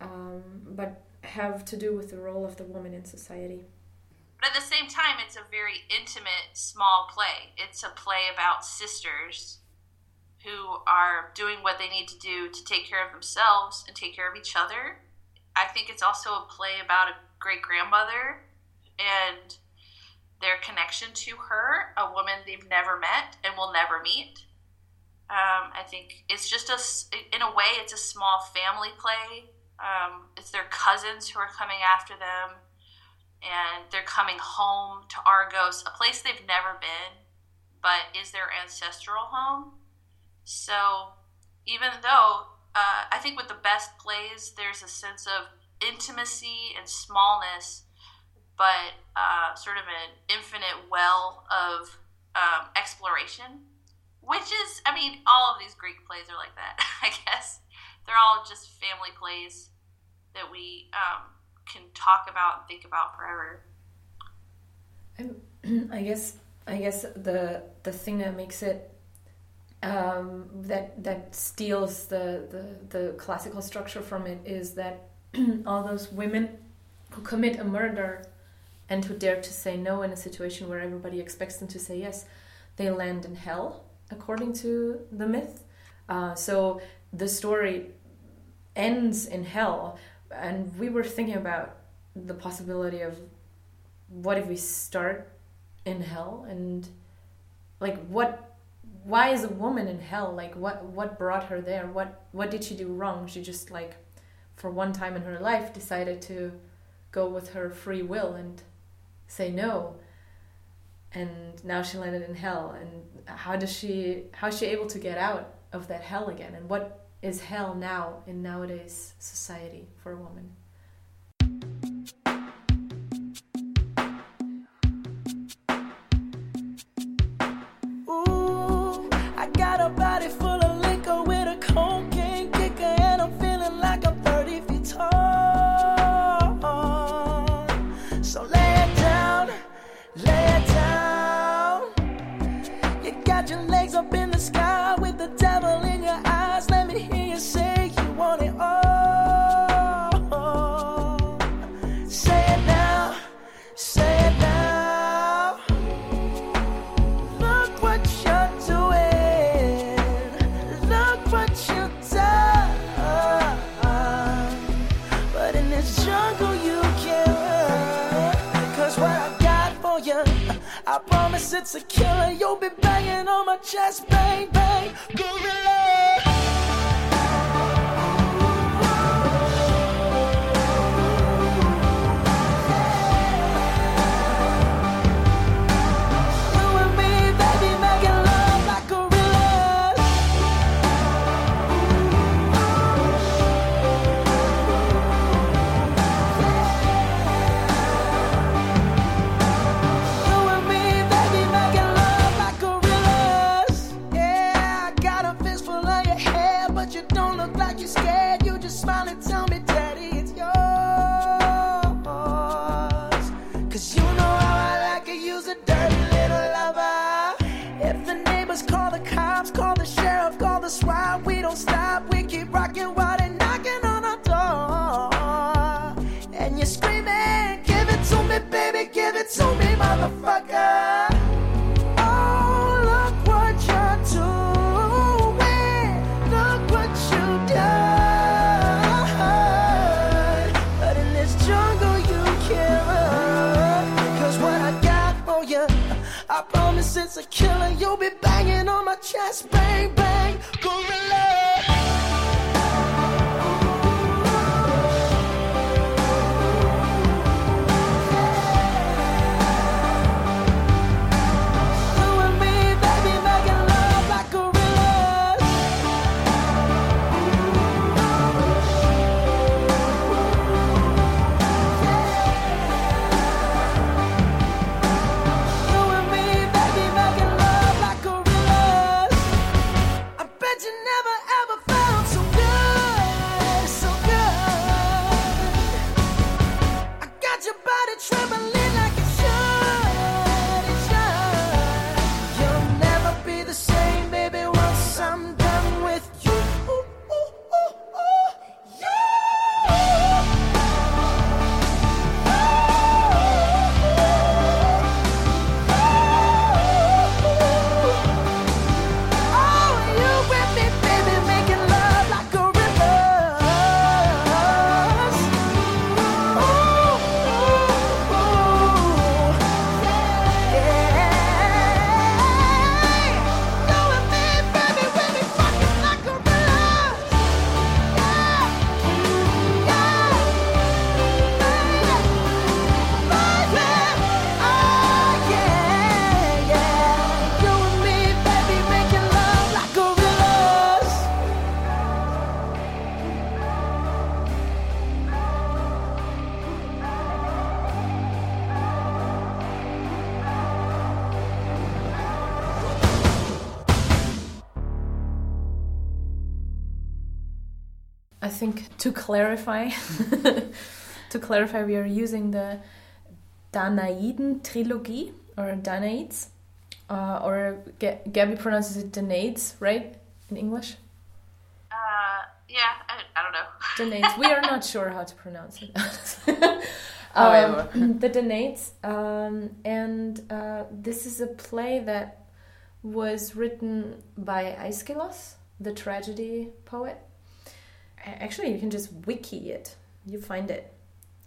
um, but have to do with the role of the woman in society. But at the same time, it's a very intimate, small play. It's a play about sisters who are doing what they need to do to take care of themselves and take care of each other. I think it's also a play about a great grandmother and their connection to her, a woman they've never met and will never meet. Um, I think it's just a, in a way, it's a small family play. Um, it's their cousins who are coming after them, and they're coming home to Argos, a place they've never been, but is their ancestral home. So, even though uh, I think with the best plays, there's a sense of intimacy and smallness but uh, sort of an infinite well of um, exploration, which is, I mean, all of these Greek plays are like that, I guess. They're all just family plays that we um, can talk about and think about forever. I guess I guess the the thing that makes it um, that that steals the, the the classical structure from it is that all those women who commit a murder and who dare to say no in a situation where everybody expects them to say yes, they land in hell, according to the myth. Uh, so the story ends in hell, and we were thinking about the possibility of what if we start in hell and like what why is a woman in hell? Like what what brought her there? What what did she do wrong? She just like for one time in her life decided to go with her free will and say no. And now she landed in hell. And how does she how is she able to get out of that hell again? And what is hell now in nowadays society for a woman? You'll be banging on my chest, bang, bang, gorilla. I think to clarify, to clarify, we are using the Danaiden trilogy or Danaids, uh, or G- Gabby pronounces it Danaids, right? In English? Uh, yeah, I, I, don't know. Danaids. We are not sure how to pronounce it. um, the Danaids. Um, and uh, this is a play that was written by Aeschylus, the tragedy poet actually you can just wiki it. You find it.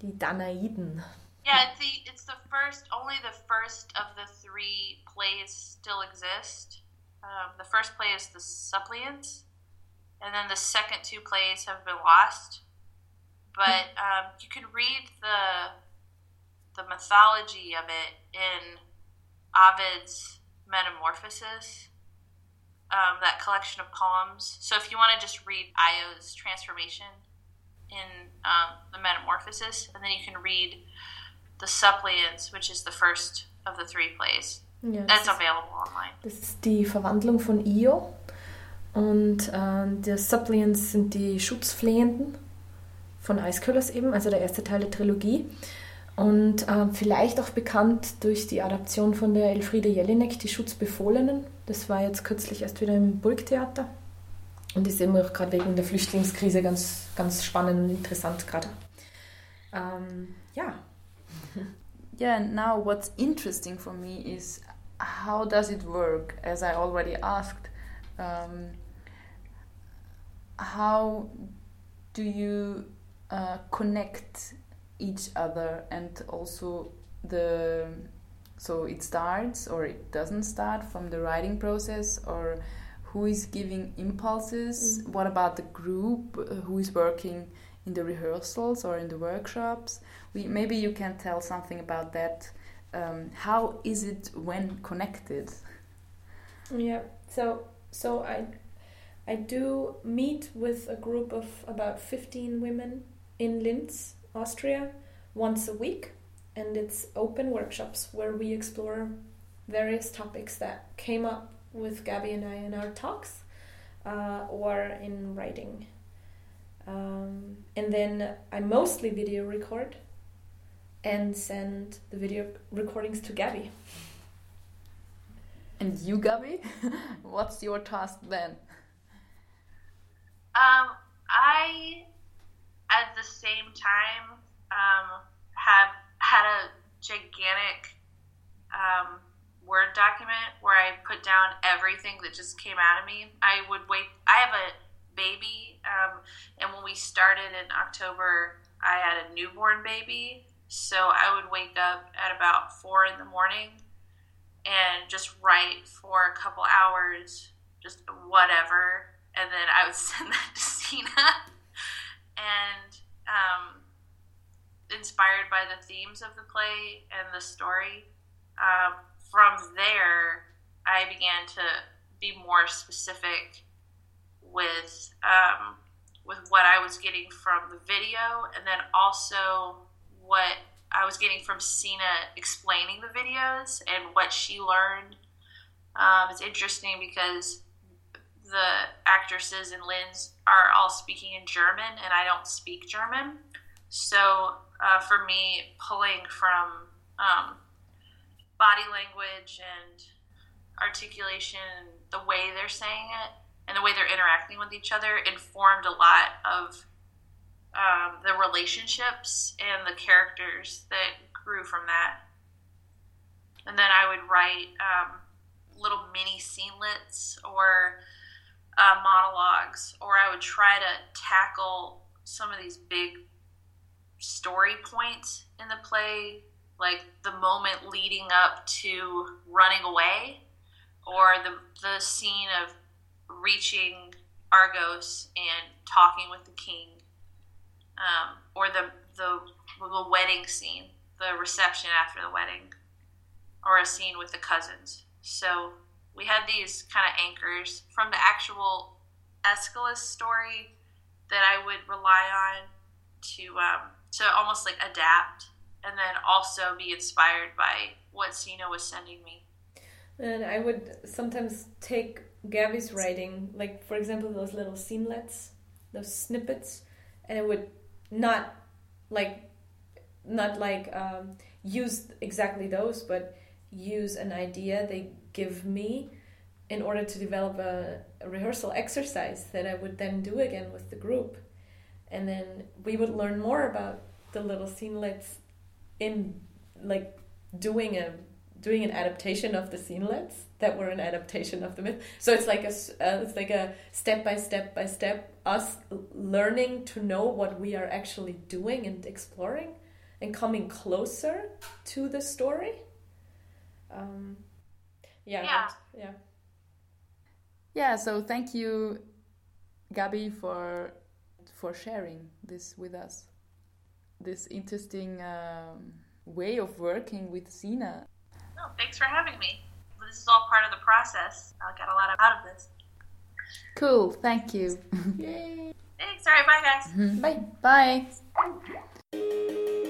The Danaiden. Yeah, it's the it's the first only the first of the three plays still exist. Um, the first play is the Suppliants, and then the second two plays have been lost. But hmm. um, you can read the the mythology of it in Ovid's Metamorphosis. Um, that collection of poems. So if you want to just read Io's transformation in um, the Metamorphosis, and then you can read the Suppliants, which is the first of the three plays. Ja, das, That's ist, available online. das ist die Verwandlung von Io. Und äh, die Suppliants sind die Schutzflehenden von Eisküllers eben, also der erste Teil der Trilogie. Und äh, vielleicht auch bekannt durch die Adaption von der Elfriede Jelinek, die Schutzbefohlenen. Das war jetzt kürzlich erst wieder im Burgtheater. Und ist eben auch gerade wegen der Flüchtlingskrise ganz, ganz spannend und interessant gerade. Ähm, ja, Yeah, now what's interesting for me is how does it work? As I already asked, um, how do you uh, connect each other and also the so it starts or it doesn't start from the writing process or who is giving impulses. What about the group uh, who is working in the rehearsals or in the workshops? We, maybe you can tell something about that. Um, how is it when connected? Yeah. So so I I do meet with a group of about 15 women in Linz, Austria, once a week, and it's open workshops where we explore various topics that came up with Gabby and I in our talks uh, or in writing. Um, and then I mostly video record and send the video recordings to Gabby. and you Gabby, what's your task then Um, I, at the same time, um, have had a gigantic um, Word document where I put down everything that just came out of me. I would wait. I have a baby, um, and when we started in October, I had a newborn baby. So I would wake up at about four in the morning and just write for a couple hours, just whatever, and then I would send that to Sina. and um, inspired by the themes of the play and the story, um, from there I began to be more specific with um, with what I was getting from the video, and then also what I was getting from Sina explaining the videos and what she learned. Um, it's interesting because the actresses and Linz are all speaking in German, and I don't speak German. So uh, for me, pulling from um, body language and articulation, the way they're saying it, and the way they're interacting with each other informed a lot of um, the relationships and the characters that grew from that. And then I would write um, little mini scenelets or uh, monologues, or I would try to tackle some of these big story points in the play, like the moment leading up to running away, or the the scene of reaching Argos and talking with the king, um, or the, the the wedding scene, the reception after the wedding, or a scene with the cousins. So we had these kind of anchors from the actual Aeschylus story that I would rely on to um, to almost like adapt, and then also be inspired by what Sina was sending me. And I would sometimes take Gabby's writing, like for example, those little scenelets, those snippets, and I would not like, not like um, use exactly those, but use an idea they give me in order to develop a, a rehearsal exercise that I would then do again with the group. And then we would learn more about the little scenelets in like doing a doing an adaptation of the scenelets that were an adaptation of the myth. So it's like a uh, it's like a step by step by step us learning to know what we are actually doing and exploring and coming closer to the story. Um, yeah, Yeah. that- yeah. Yeah, so thank you, Gabi, for for sharing this with us. This interesting um, way of working with Sina. No, thanks for having me. This is all part of the process. I got a lot out of this. Cool, thank you. Thanks. All right, bye, guys. Bye. Bye.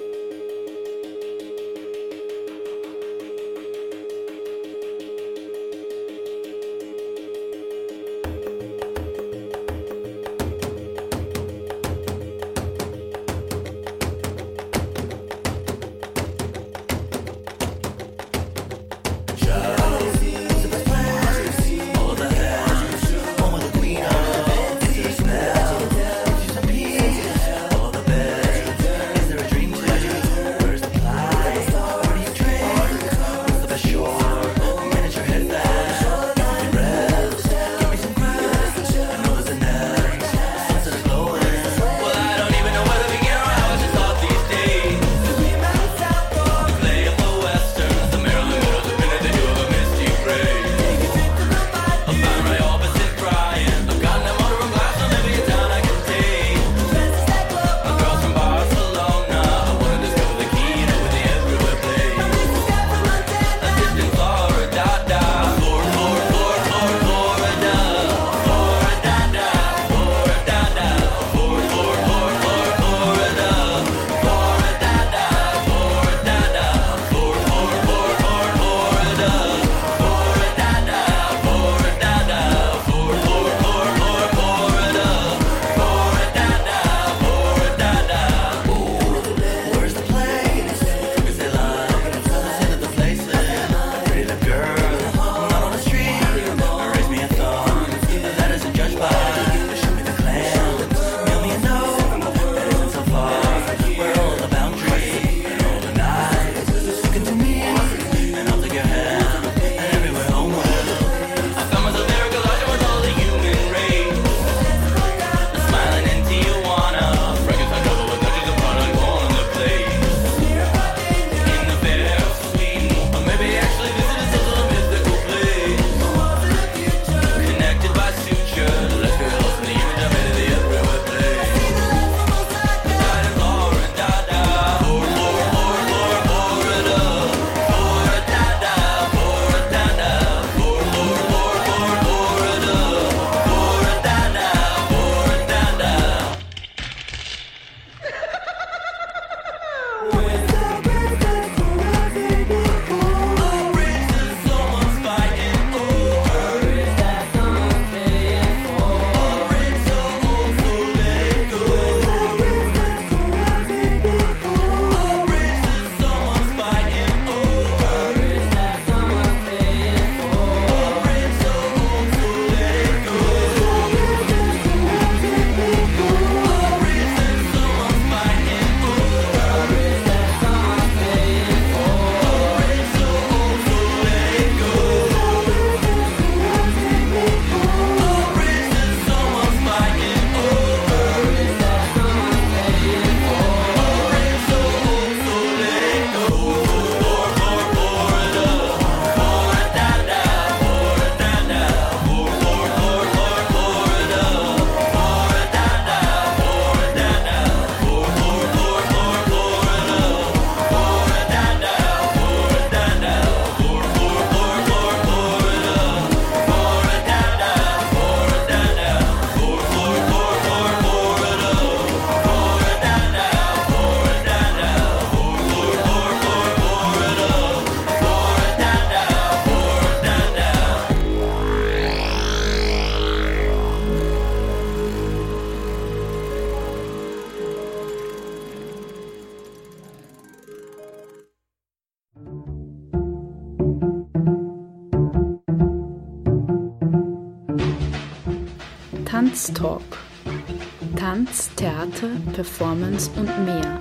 Performance und mehr.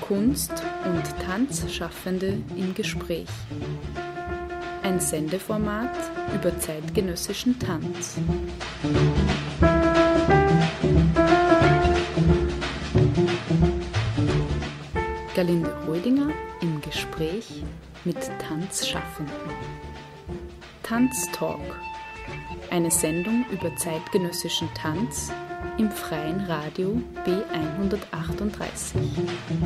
Kunst- und Tanzschaffende im Gespräch. Ein Sendeformat über zeitgenössischen Tanz. Galinde Rödinger im Gespräch mit Tanzschaffenden. Tanztalk. Eine Sendung über zeitgenössischen Tanz im freien Radio B138.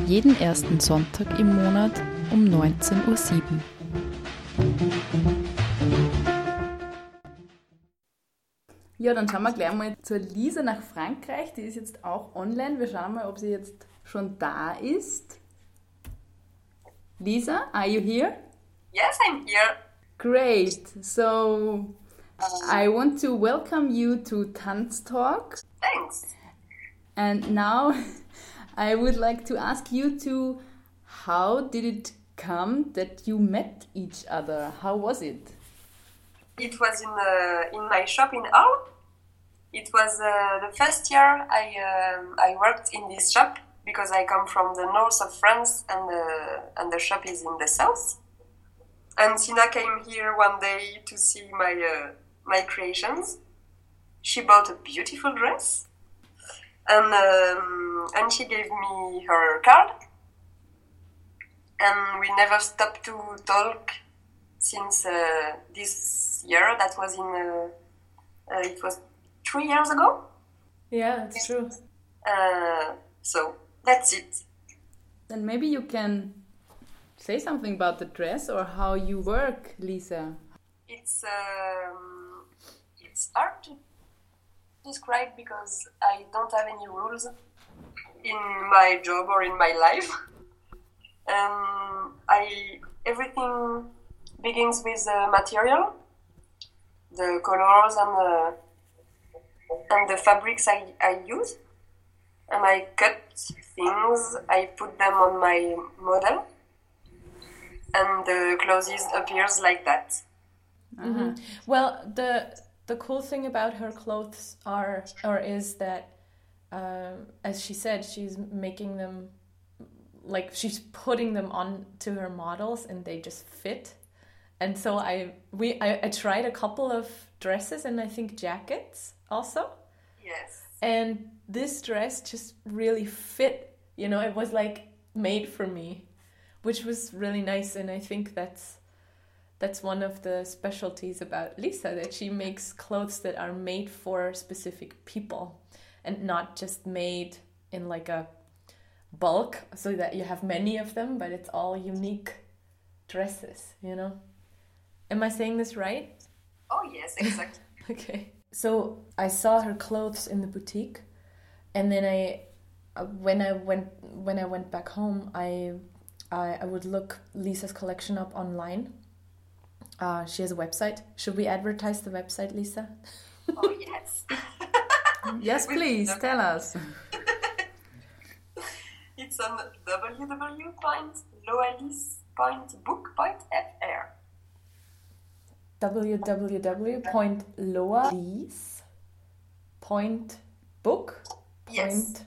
Jeden ersten Sonntag im Monat um 19.07 Uhr. Ja, dann schauen wir gleich mal zur Lisa nach Frankreich. Die ist jetzt auch online. Wir schauen mal, ob sie jetzt schon da ist. Lisa, are you here? Yes, I'm here. Great. So I want to welcome you to Tanz Talk. Thanks. And now I would like to ask you to how did it come that you met each other? How was it? It was in uh, in my shop in Arles. It was uh, the first year I um, I worked in this shop because I come from the north of France and the and the shop is in the south. And Sina came here one day to see my uh, my creations. She bought a beautiful dress, and um, and she gave me her card. And we never stopped to talk since uh, this year. That was in uh, uh, it was three years ago. Yeah, it's true. Uh, so that's it. Then maybe you can say something about the dress or how you work, Lisa. It's um, it's hard to describe because I don't have any rules in my job or in my life. Um, I everything begins with the material, the colors and the and the fabrics I, I use, and I cut things. I put them on my model, and the clothes appears like that. Well, the the cool thing about her clothes are or is that, um, as she said, she's making them like she's putting them on to her models and they just fit. And so I we I, I tried a couple of dresses and I think jackets also. Yes. And this dress just really fit. You know, it was like made for me, which was really nice. And I think that's that's one of the specialties about Lisa that she makes clothes that are made for specific people and not just made in like a bulk so that you have many of them, but it's all unique dresses. You know, am I saying this right? Oh yes, exactly. Okay. So I saw her clothes in the boutique, and then I, uh, when I went when I went back home, I, I, I would look Lisa's collection up online. Uh, she has a website. Should we advertise the website, Lisa? oh yes. Yes, please tell us. It's on www.loalis.book.fr. www.loalis.book. Yes.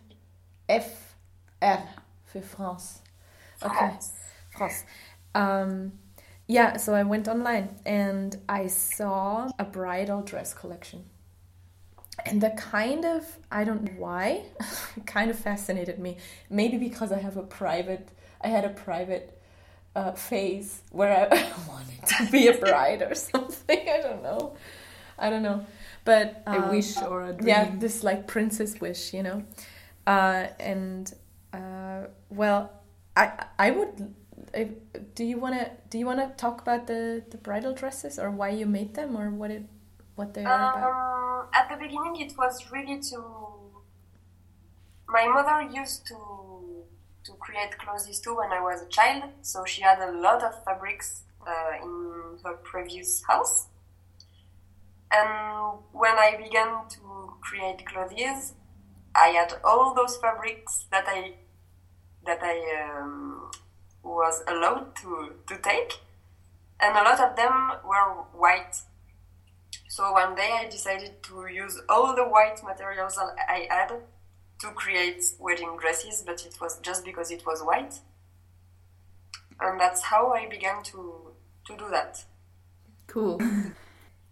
FR für France. Okay, France. Um, yeah, so I went online and I saw a bridal dress collection. And the kind of, I don't know why, kind of fascinated me. Maybe because I have a private, I had a private uh, phase where I wanted to be a bride or something. I don't know. I don't know. But A um, wish or a dream. yeah this like princess wish you know uh, and uh, well i i would I, do you want to do you want to talk about the the bridal dresses or why you made them or what it what they are about Um, at the beginning, it was really to. My mother used to to create clothes too when I was a child, so she had a lot of fabrics uh, in her previous house. And when I began to create clothes, I had all those fabrics that I that I um, was allowed to to take, and a lot of them were white. So one day I decided to use all the white materials that I had to create wedding dresses, but it was just because it was white. And that's how I began to, to do that. Cool.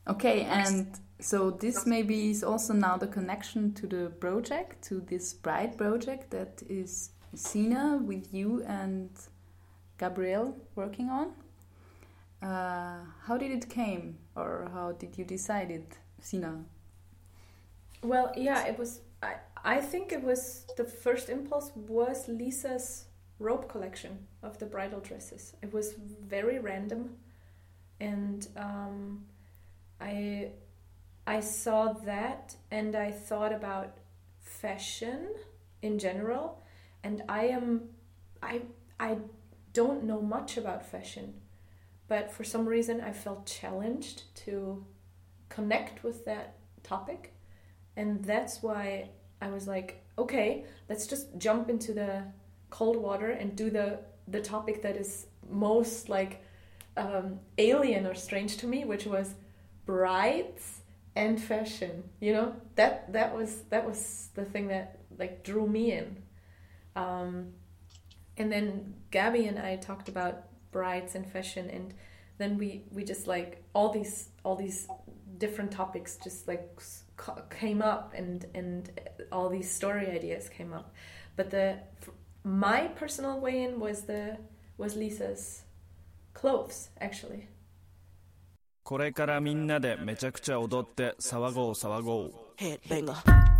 Okay, and so this maybe is also now the connection to the project, to this bride project that is Sina with you and Gabrielle working on. Uh, how did it came, or how did you decide it, Sina? Well, yeah, it was. I I think it was the first impulse was Lisa's robe collection of the bridal dresses. It was very random, and um, I I saw that and I thought about fashion in general, and I am I I don't know much about fashion. But for some reason, I felt challenged to connect with that topic. And that's why I was like, okay, let's just jump into the cold water and do the, the topic that is most like um, alien or strange to me, which was brides and fashion. You know, that, that was, that was the thing that like drew me in. Um, and then Gabby and I talked about brides and fashion and then we we just like all these all these different topics just like came up and and all these story ideas came up but the my personal way in was the was Lisa's clothes actually これからみんなでめちゃくちゃ踊って騒ごう騒ごう。Headbanger.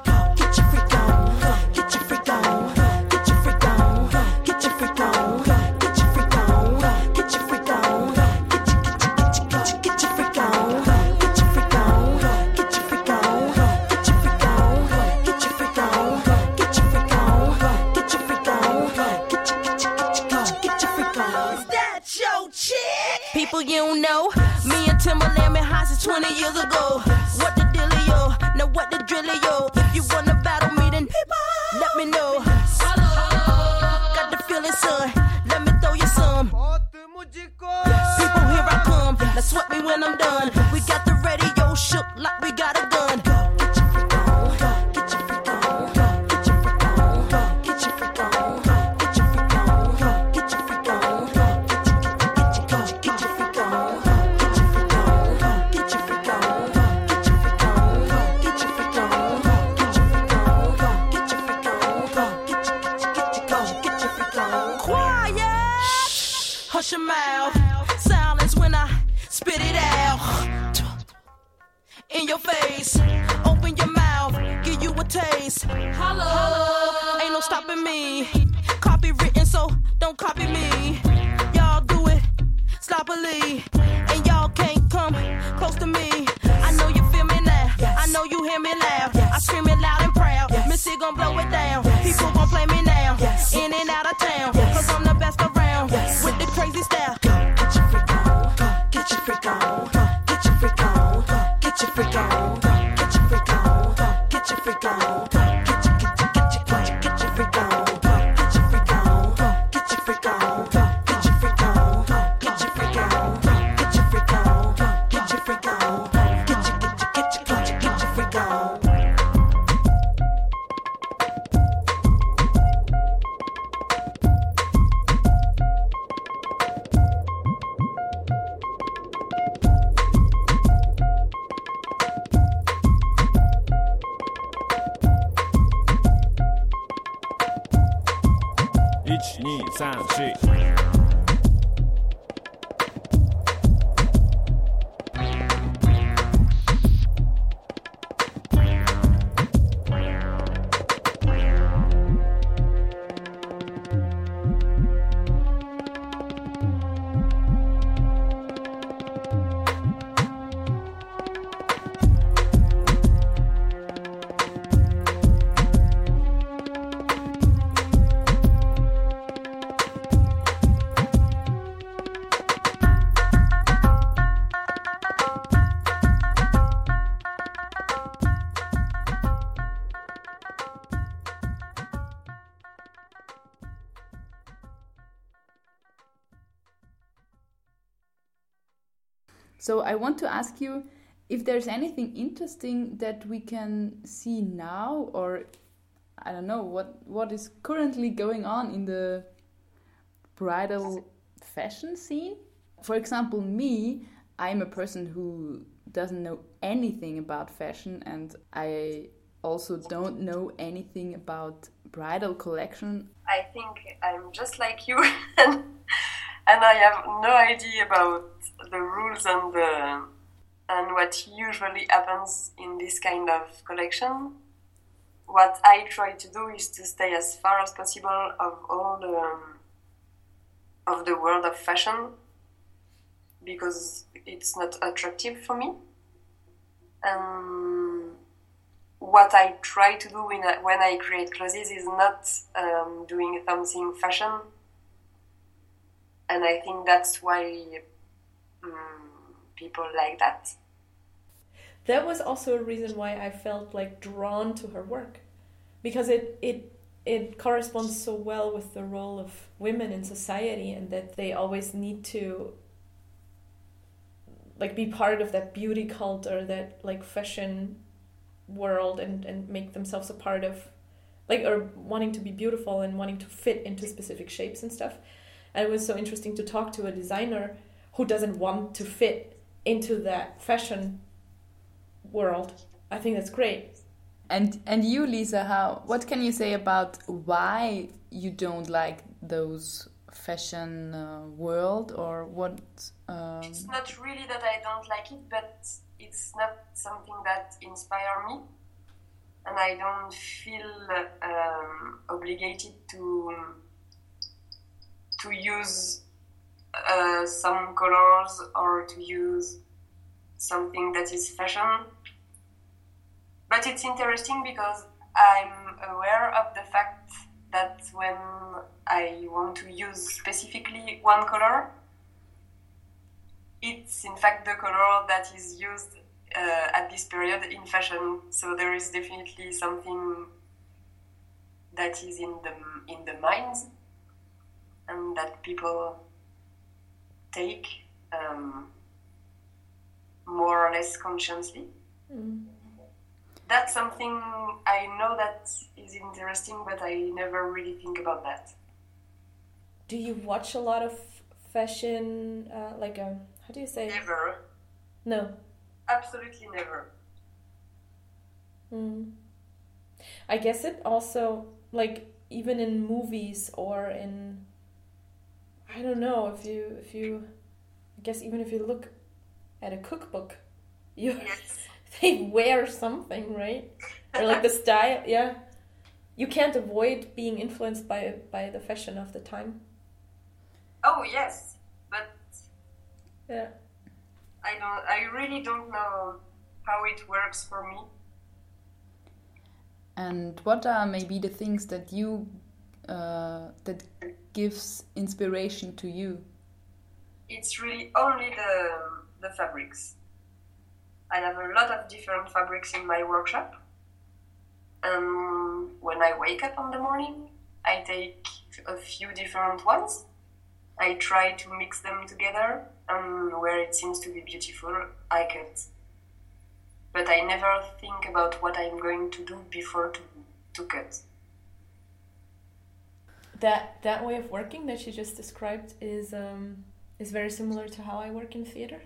ago. So I want to ask you if there's anything interesting that we can see now or I don't know what what is currently going on in the bridal fashion scene. For example, me, I'm a person who doesn't know anything about fashion and I also don't know anything about bridal collection. I think I'm just like you and I have no idea about the rules and the and what usually happens in this kind of collection. What I try to do is to stay as far as possible of all the um, of the world of fashion because it's not attractive for me. Um, what I try to do when I, when I create clothes is not um, doing something fashion, and I think that's why um, people like that. That was also a reason why I felt like drawn to her work, because it it it corresponds so well with the role of women in society, and that they always need to like be part of that beauty cult or that like fashion world and and make themselves a part of like or wanting to be beautiful and wanting to fit into specific shapes and stuff it was so interesting to talk to a designer who doesn't want to fit into that fashion world. I think that's great. And and you, Lisa, how what can you say about why you don't like those fashion uh, world or what? Um, It's not really that I don't like it, but it's not something that inspire me, and I don't feel um, obligated to to use uh, some colors or to use something that is fashion. But it's interesting because I'm aware of the fact that when I want to use specifically one color, it's in fact the color that is used uh, at this period in fashion. So there is definitely something that is in the in the minds and that people take um, more or less consciously. That's something I know that is interesting, but I never really think about that. do you watch a lot of fashion uh, like a how do you say Never, no absolutely never. Mm. I guess it also like even in movies or in I don't know if you if you I guess even if you look at a cookbook you Yes. they wear something right or like the style yeah you can't avoid being influenced by by the fashion of the time Oh yes, but yeah I don't. I really don't know how it works for me. and what are maybe the things that you uh, that gives inspiration to you? It's really only the the fabrics. I have a lot of different fabrics in my workshop. And when I wake up in the morning, I take a few different ones. I try to mix them together, and where it seems to be beautiful, I cut. But I never think about what I'm going to do before to, to cut. That that way of working that she just described is um, is very similar to how I work in theater.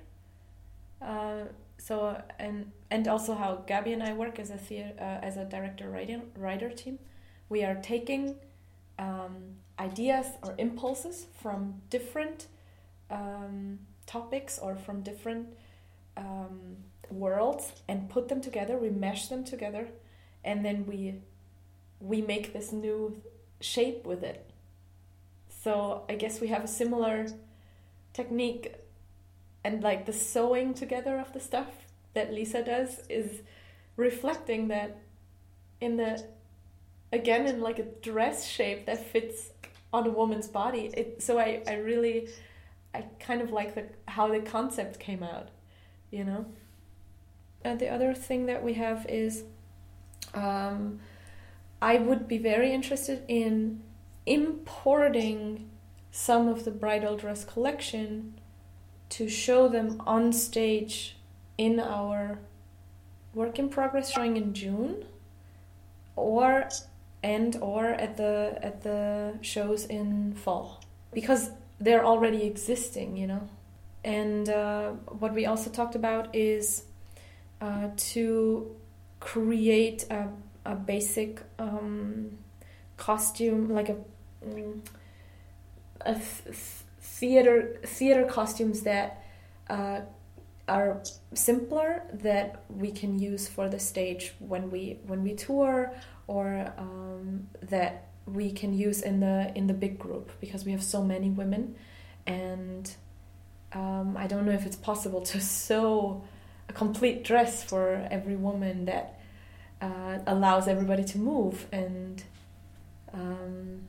Uh, so and and also how Gabby and I work as a theater uh, as a director writer writer team. We are taking um, ideas or impulses from different um, topics or from different um, worlds and put them together. We mesh them together, and then we we make this new shape with it. So I guess we have a similar technique and like the sewing together of the stuff that Lisa does is reflecting that in the again in like a dress shape that fits on a woman's body. It so I, I really I kind of like the how the concept came out, you know. And the other thing that we have is um, I would be very interested in importing some of the bridal dress collection to show them on stage in our work in progress showing in June, or and or at the at the shows in fall because they're already existing, you know. And uh, what we also talked about is uh, to create a, a basic um, costume, like a, a th- theater theater costumes that uh, are simpler that we can use for the stage when we when we tour or um, that we can use in the in the big group because we have so many women. And um, I don't know if it's possible to sew a complete dress for every woman that uh, allows everybody to move and um,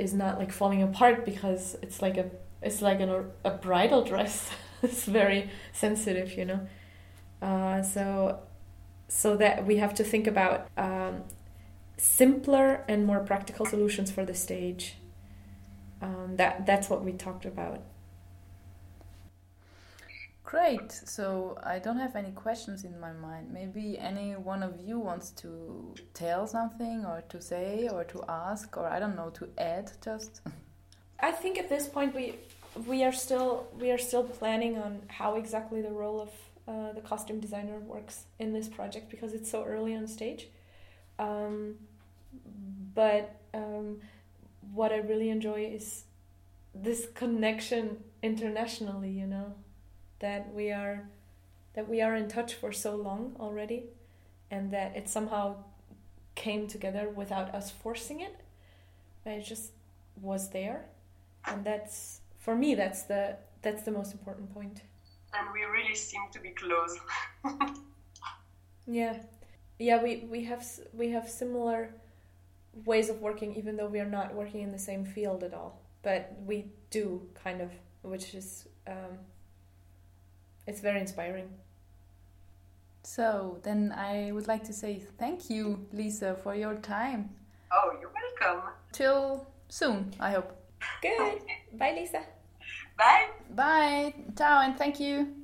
is not like falling apart because it's like a it's like an, a bridal dress. it's very sensitive, you know. Uh, so so that we have to think about um, simpler and more practical solutions for the stage. Um, that that's what we talked about. Great. So I don't have any questions in my mind. Maybe any one of you wants to tell something or to say or to ask or I don't know to add just. I think at this point we we are still we are still planning on how exactly the role of uh, the costume designer works in this project because it's so early on stage. Um, but um, what I really enjoy is this connection internationally. You know, that we are that we are in touch for so long already, and that it somehow came together without us forcing it. It just was there, and that's for me that's the that's the most important point. And we really seem to be close. Yeah, yeah. We we have we have similar ways of working, even though we are not working in the same field at all. But we do kind of, which is um, it's very inspiring. So then I would like to say thank you, Lisa, for your time. oh, you're welcome. Till soon, I hope. Good. Bye, Lisa. Bye. Bye. Ciao and thank you.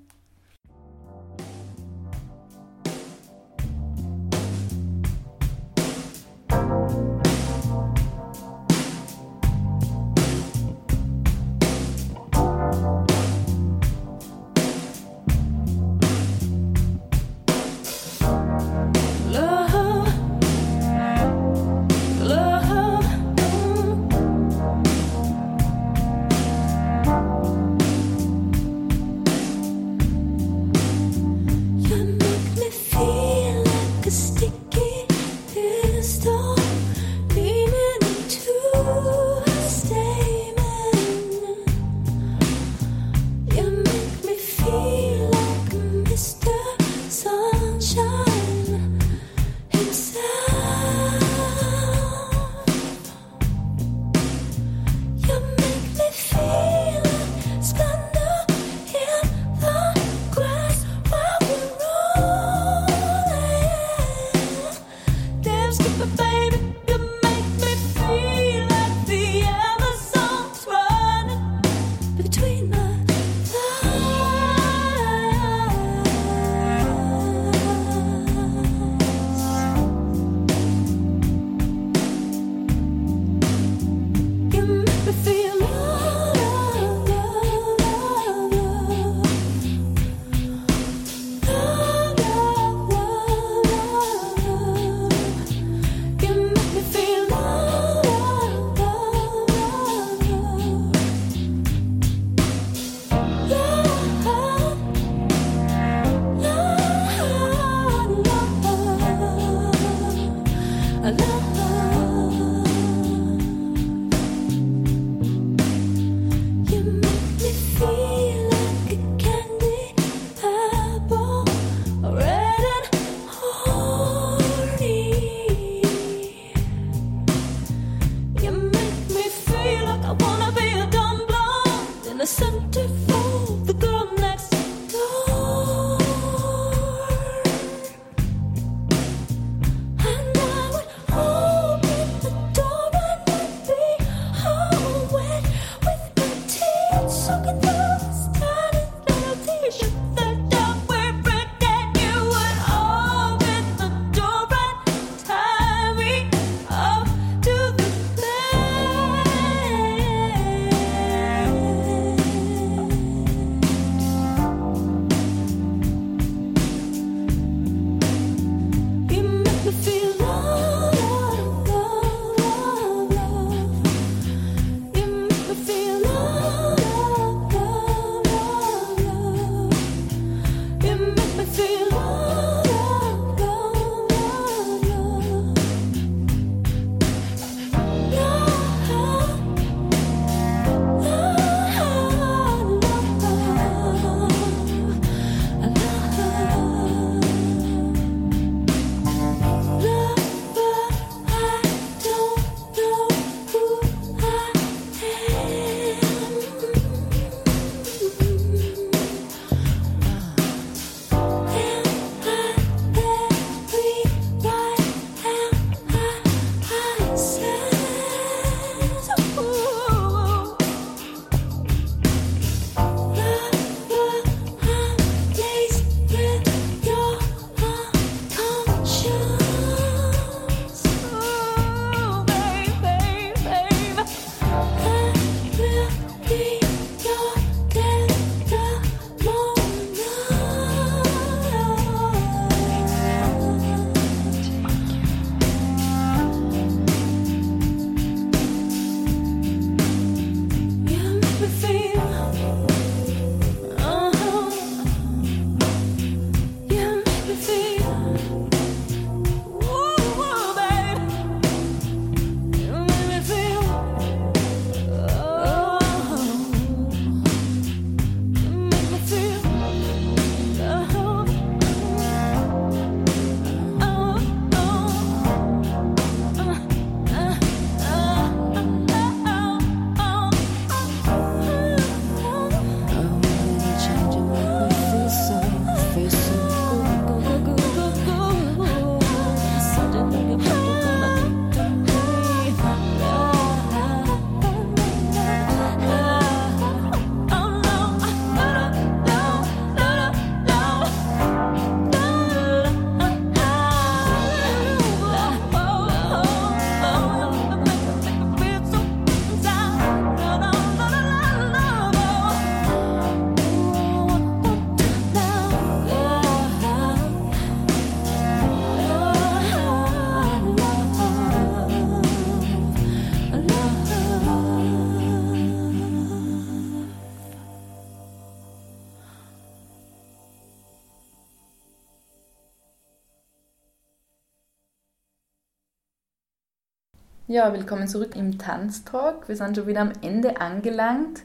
Ja, willkommen zurück im Tanztalk. Wir sind schon wieder am Ende angelangt.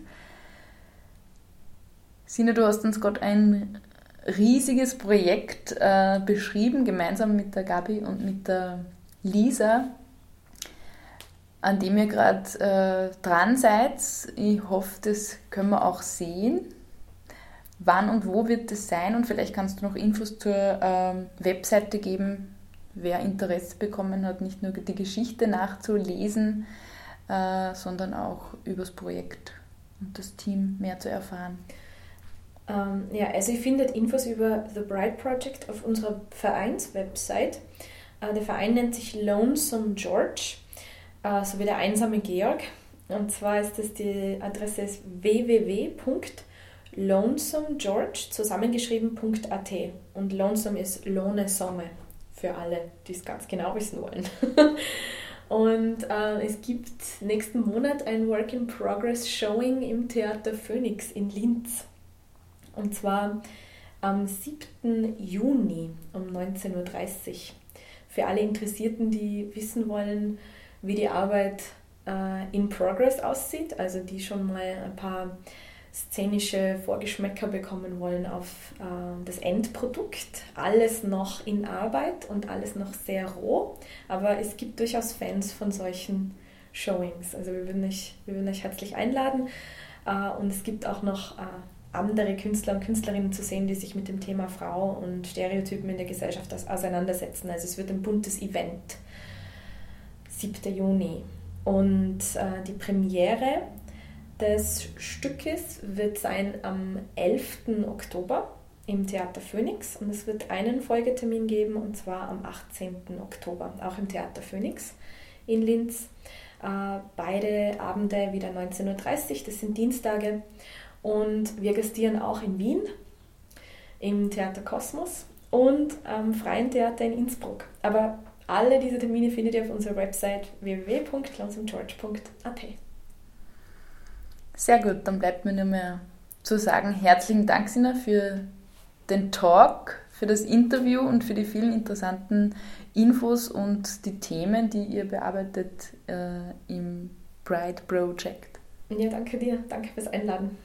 Sina, du hast uns gerade ein riesiges Projekt äh, beschrieben, gemeinsam mit der Gabi und mit der Lisa, an dem ihr gerade äh, dran seid. Ich hoffe, das können wir auch sehen. Wann und wo wird das sein? Und vielleicht kannst du noch Infos zur ähm, Webseite geben, wer Interesse bekommen hat, nicht nur die Geschichte nachzulesen, äh, sondern auch über das Projekt und das Team mehr zu erfahren. Ähm, ja, also ihr findet Infos über The Bride Project auf unserer Vereinswebsite. Äh, der Verein nennt sich Lonesome George, äh, so wie der einsame Georg. Und zwar ist das die Adresse www.lonesomegeorge zusammengeschrieben.at und Lonesome ist Lone Somme für alle, die es ganz genau wissen wollen. Und äh, es gibt nächsten Monat ein Work in Progress Showing im Theater Phoenix in Linz. Und zwar am 7. Juni um 19.30 Uhr. Für alle Interessierten, die wissen wollen, wie die Arbeit äh, in Progress aussieht, also die schon mal ein paar szenische Vorgeschmäcker bekommen wollen auf äh, das Endprodukt. Alles noch in Arbeit und alles noch sehr roh, aber es gibt durchaus Fans von solchen Showings. Also wir würden euch, wir würden euch herzlich einladen äh, und es gibt auch noch äh, andere Künstler und Künstlerinnen zu sehen, die sich mit dem Thema Frau und Stereotypen in der Gesellschaft auseinandersetzen. Also es wird ein buntes Event. 7. Juni. Und äh, die Premiere des Stückes wird sein am 11. Oktober im Theater Phoenix und es wird einen Folgetermin geben und zwar am 18. Oktober, auch im Theater Phoenix in Linz. Äh, beide Abende wieder 19.30 Uhr, das sind Dienstage und wir gastieren auch in Wien im Theater Kosmos und am Freien Theater in Innsbruck. Aber alle diese Termine findet ihr auf unserer Website www.lonesomegeorge.at. Sehr gut, dann bleibt mir nur mehr zu sagen, herzlichen Dank, Sina, für den Talk, für das Interview und für die vielen interessanten Infos und die Themen, die ihr bearbeitet äh, im Bride Project. Ja, danke dir. Danke fürs Einladen.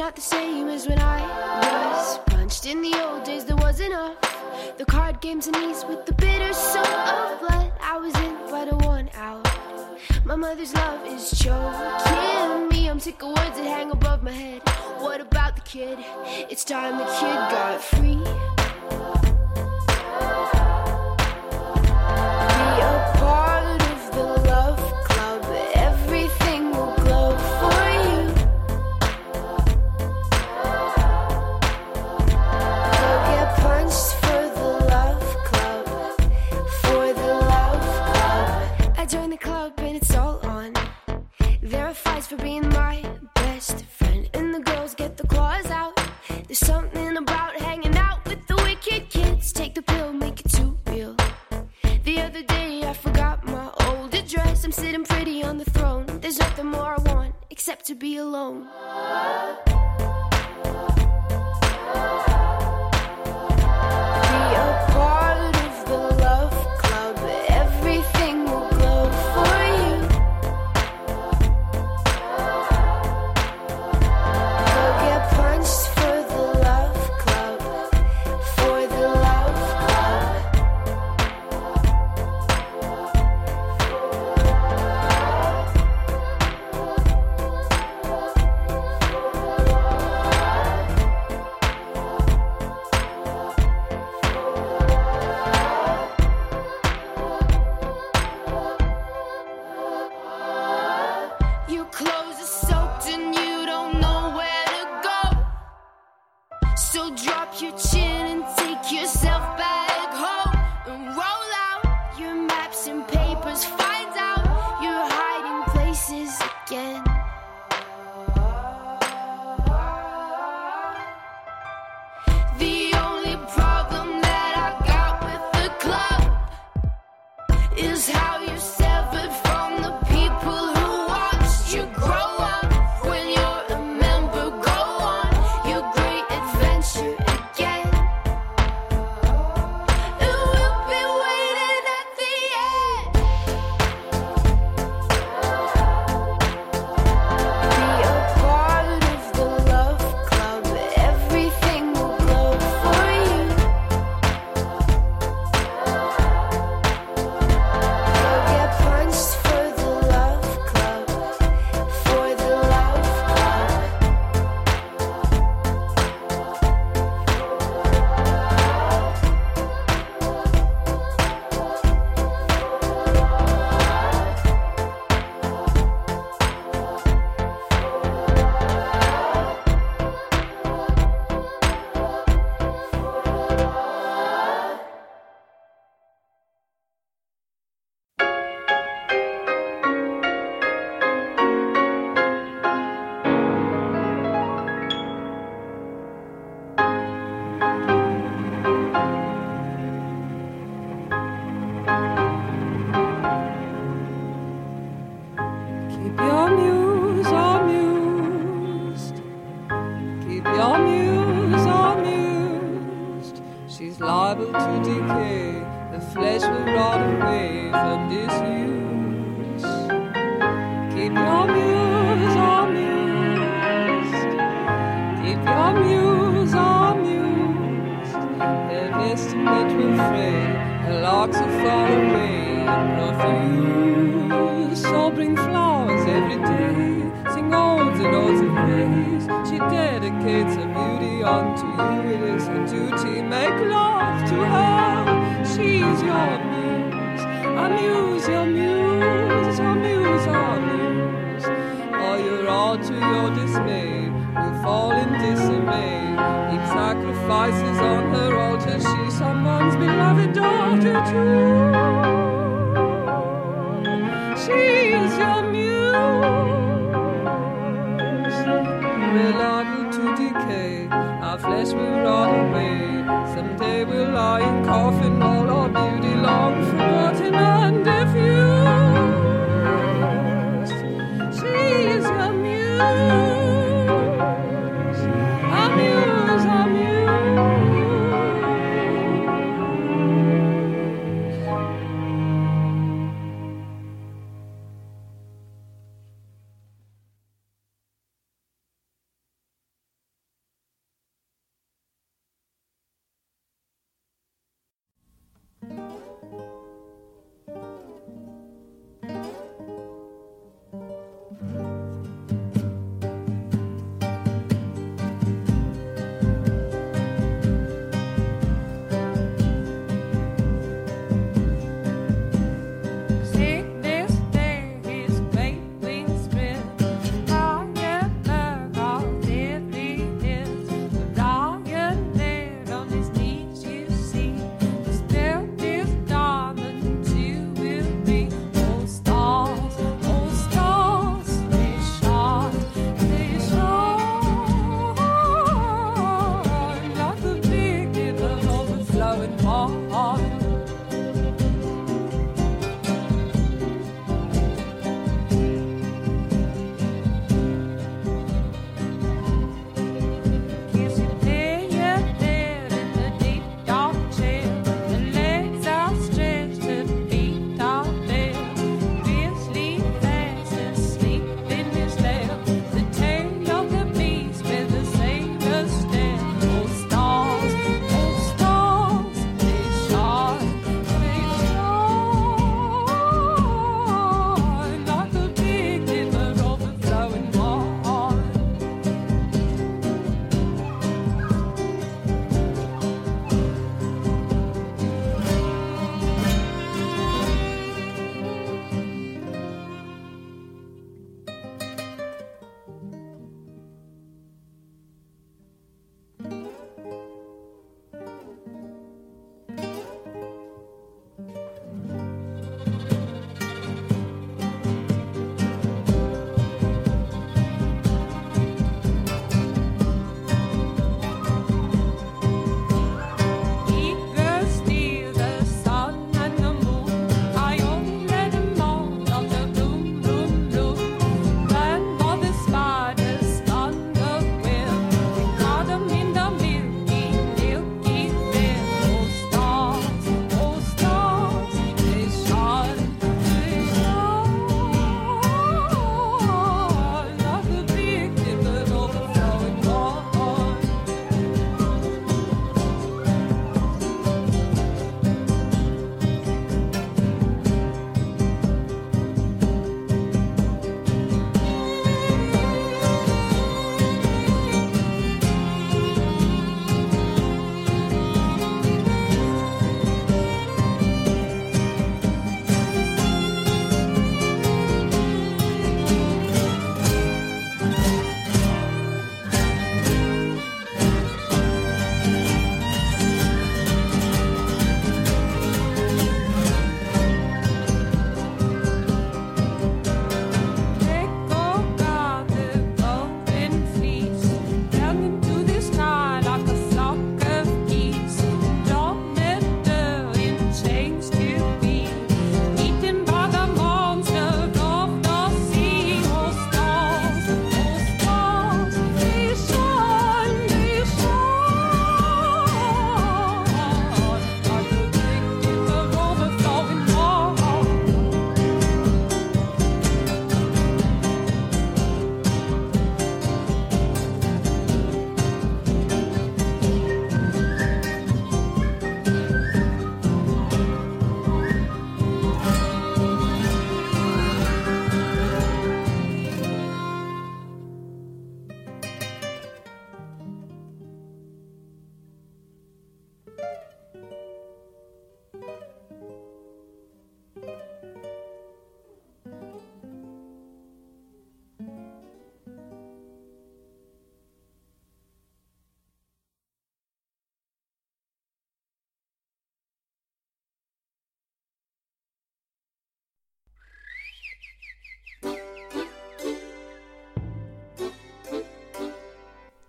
not the same as when I was punched in the old days. There wasn't enough. The card games and ease with the bitter soul of blood. I was in but a one out. My mother's love is choking me. I'm sick of words that hang above my head. What about the kid? It's time the kid got free. Be a part. Amuse your muse, amuse muse, our muse. Or you're all to your dismay, will fall in dismay. Heap sacrifices on her altar, she's someone's beloved daughter too. is your muse. We're liable to decay, our flesh will rot away. Someday we'll lie in coffin.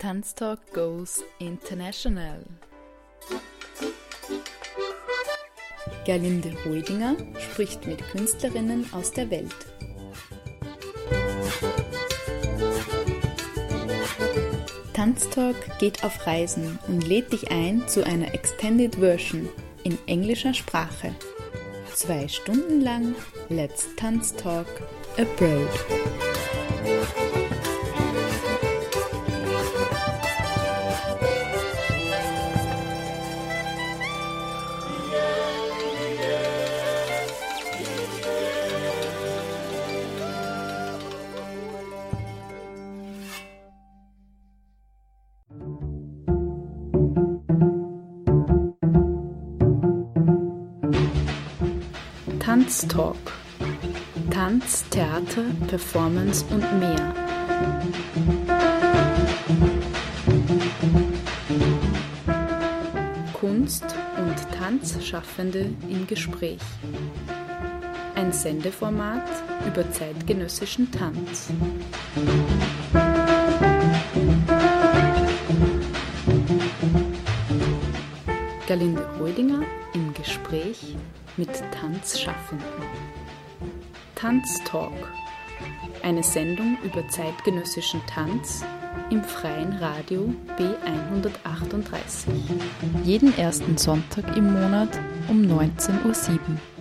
Tanztalk Goes International. Gerlinde Hoidinger spricht mit Künstlerinnen aus der Welt. Tanztalk geht auf Reisen und lädt dich ein zu einer Extended Version in englischer Sprache. Zwei Stunden lang Let's Tanz Talk Abroad. Tanzschaffende im Gespräch. Ein Sendeformat über zeitgenössischen Tanz. Galinde Rödinger im Gespräch mit Tanzschaffenden. Tanztalk. Eine Sendung über zeitgenössischen Tanz im freien Radio B138. Jeden ersten Sonntag im Monat um 19.07 Uhr.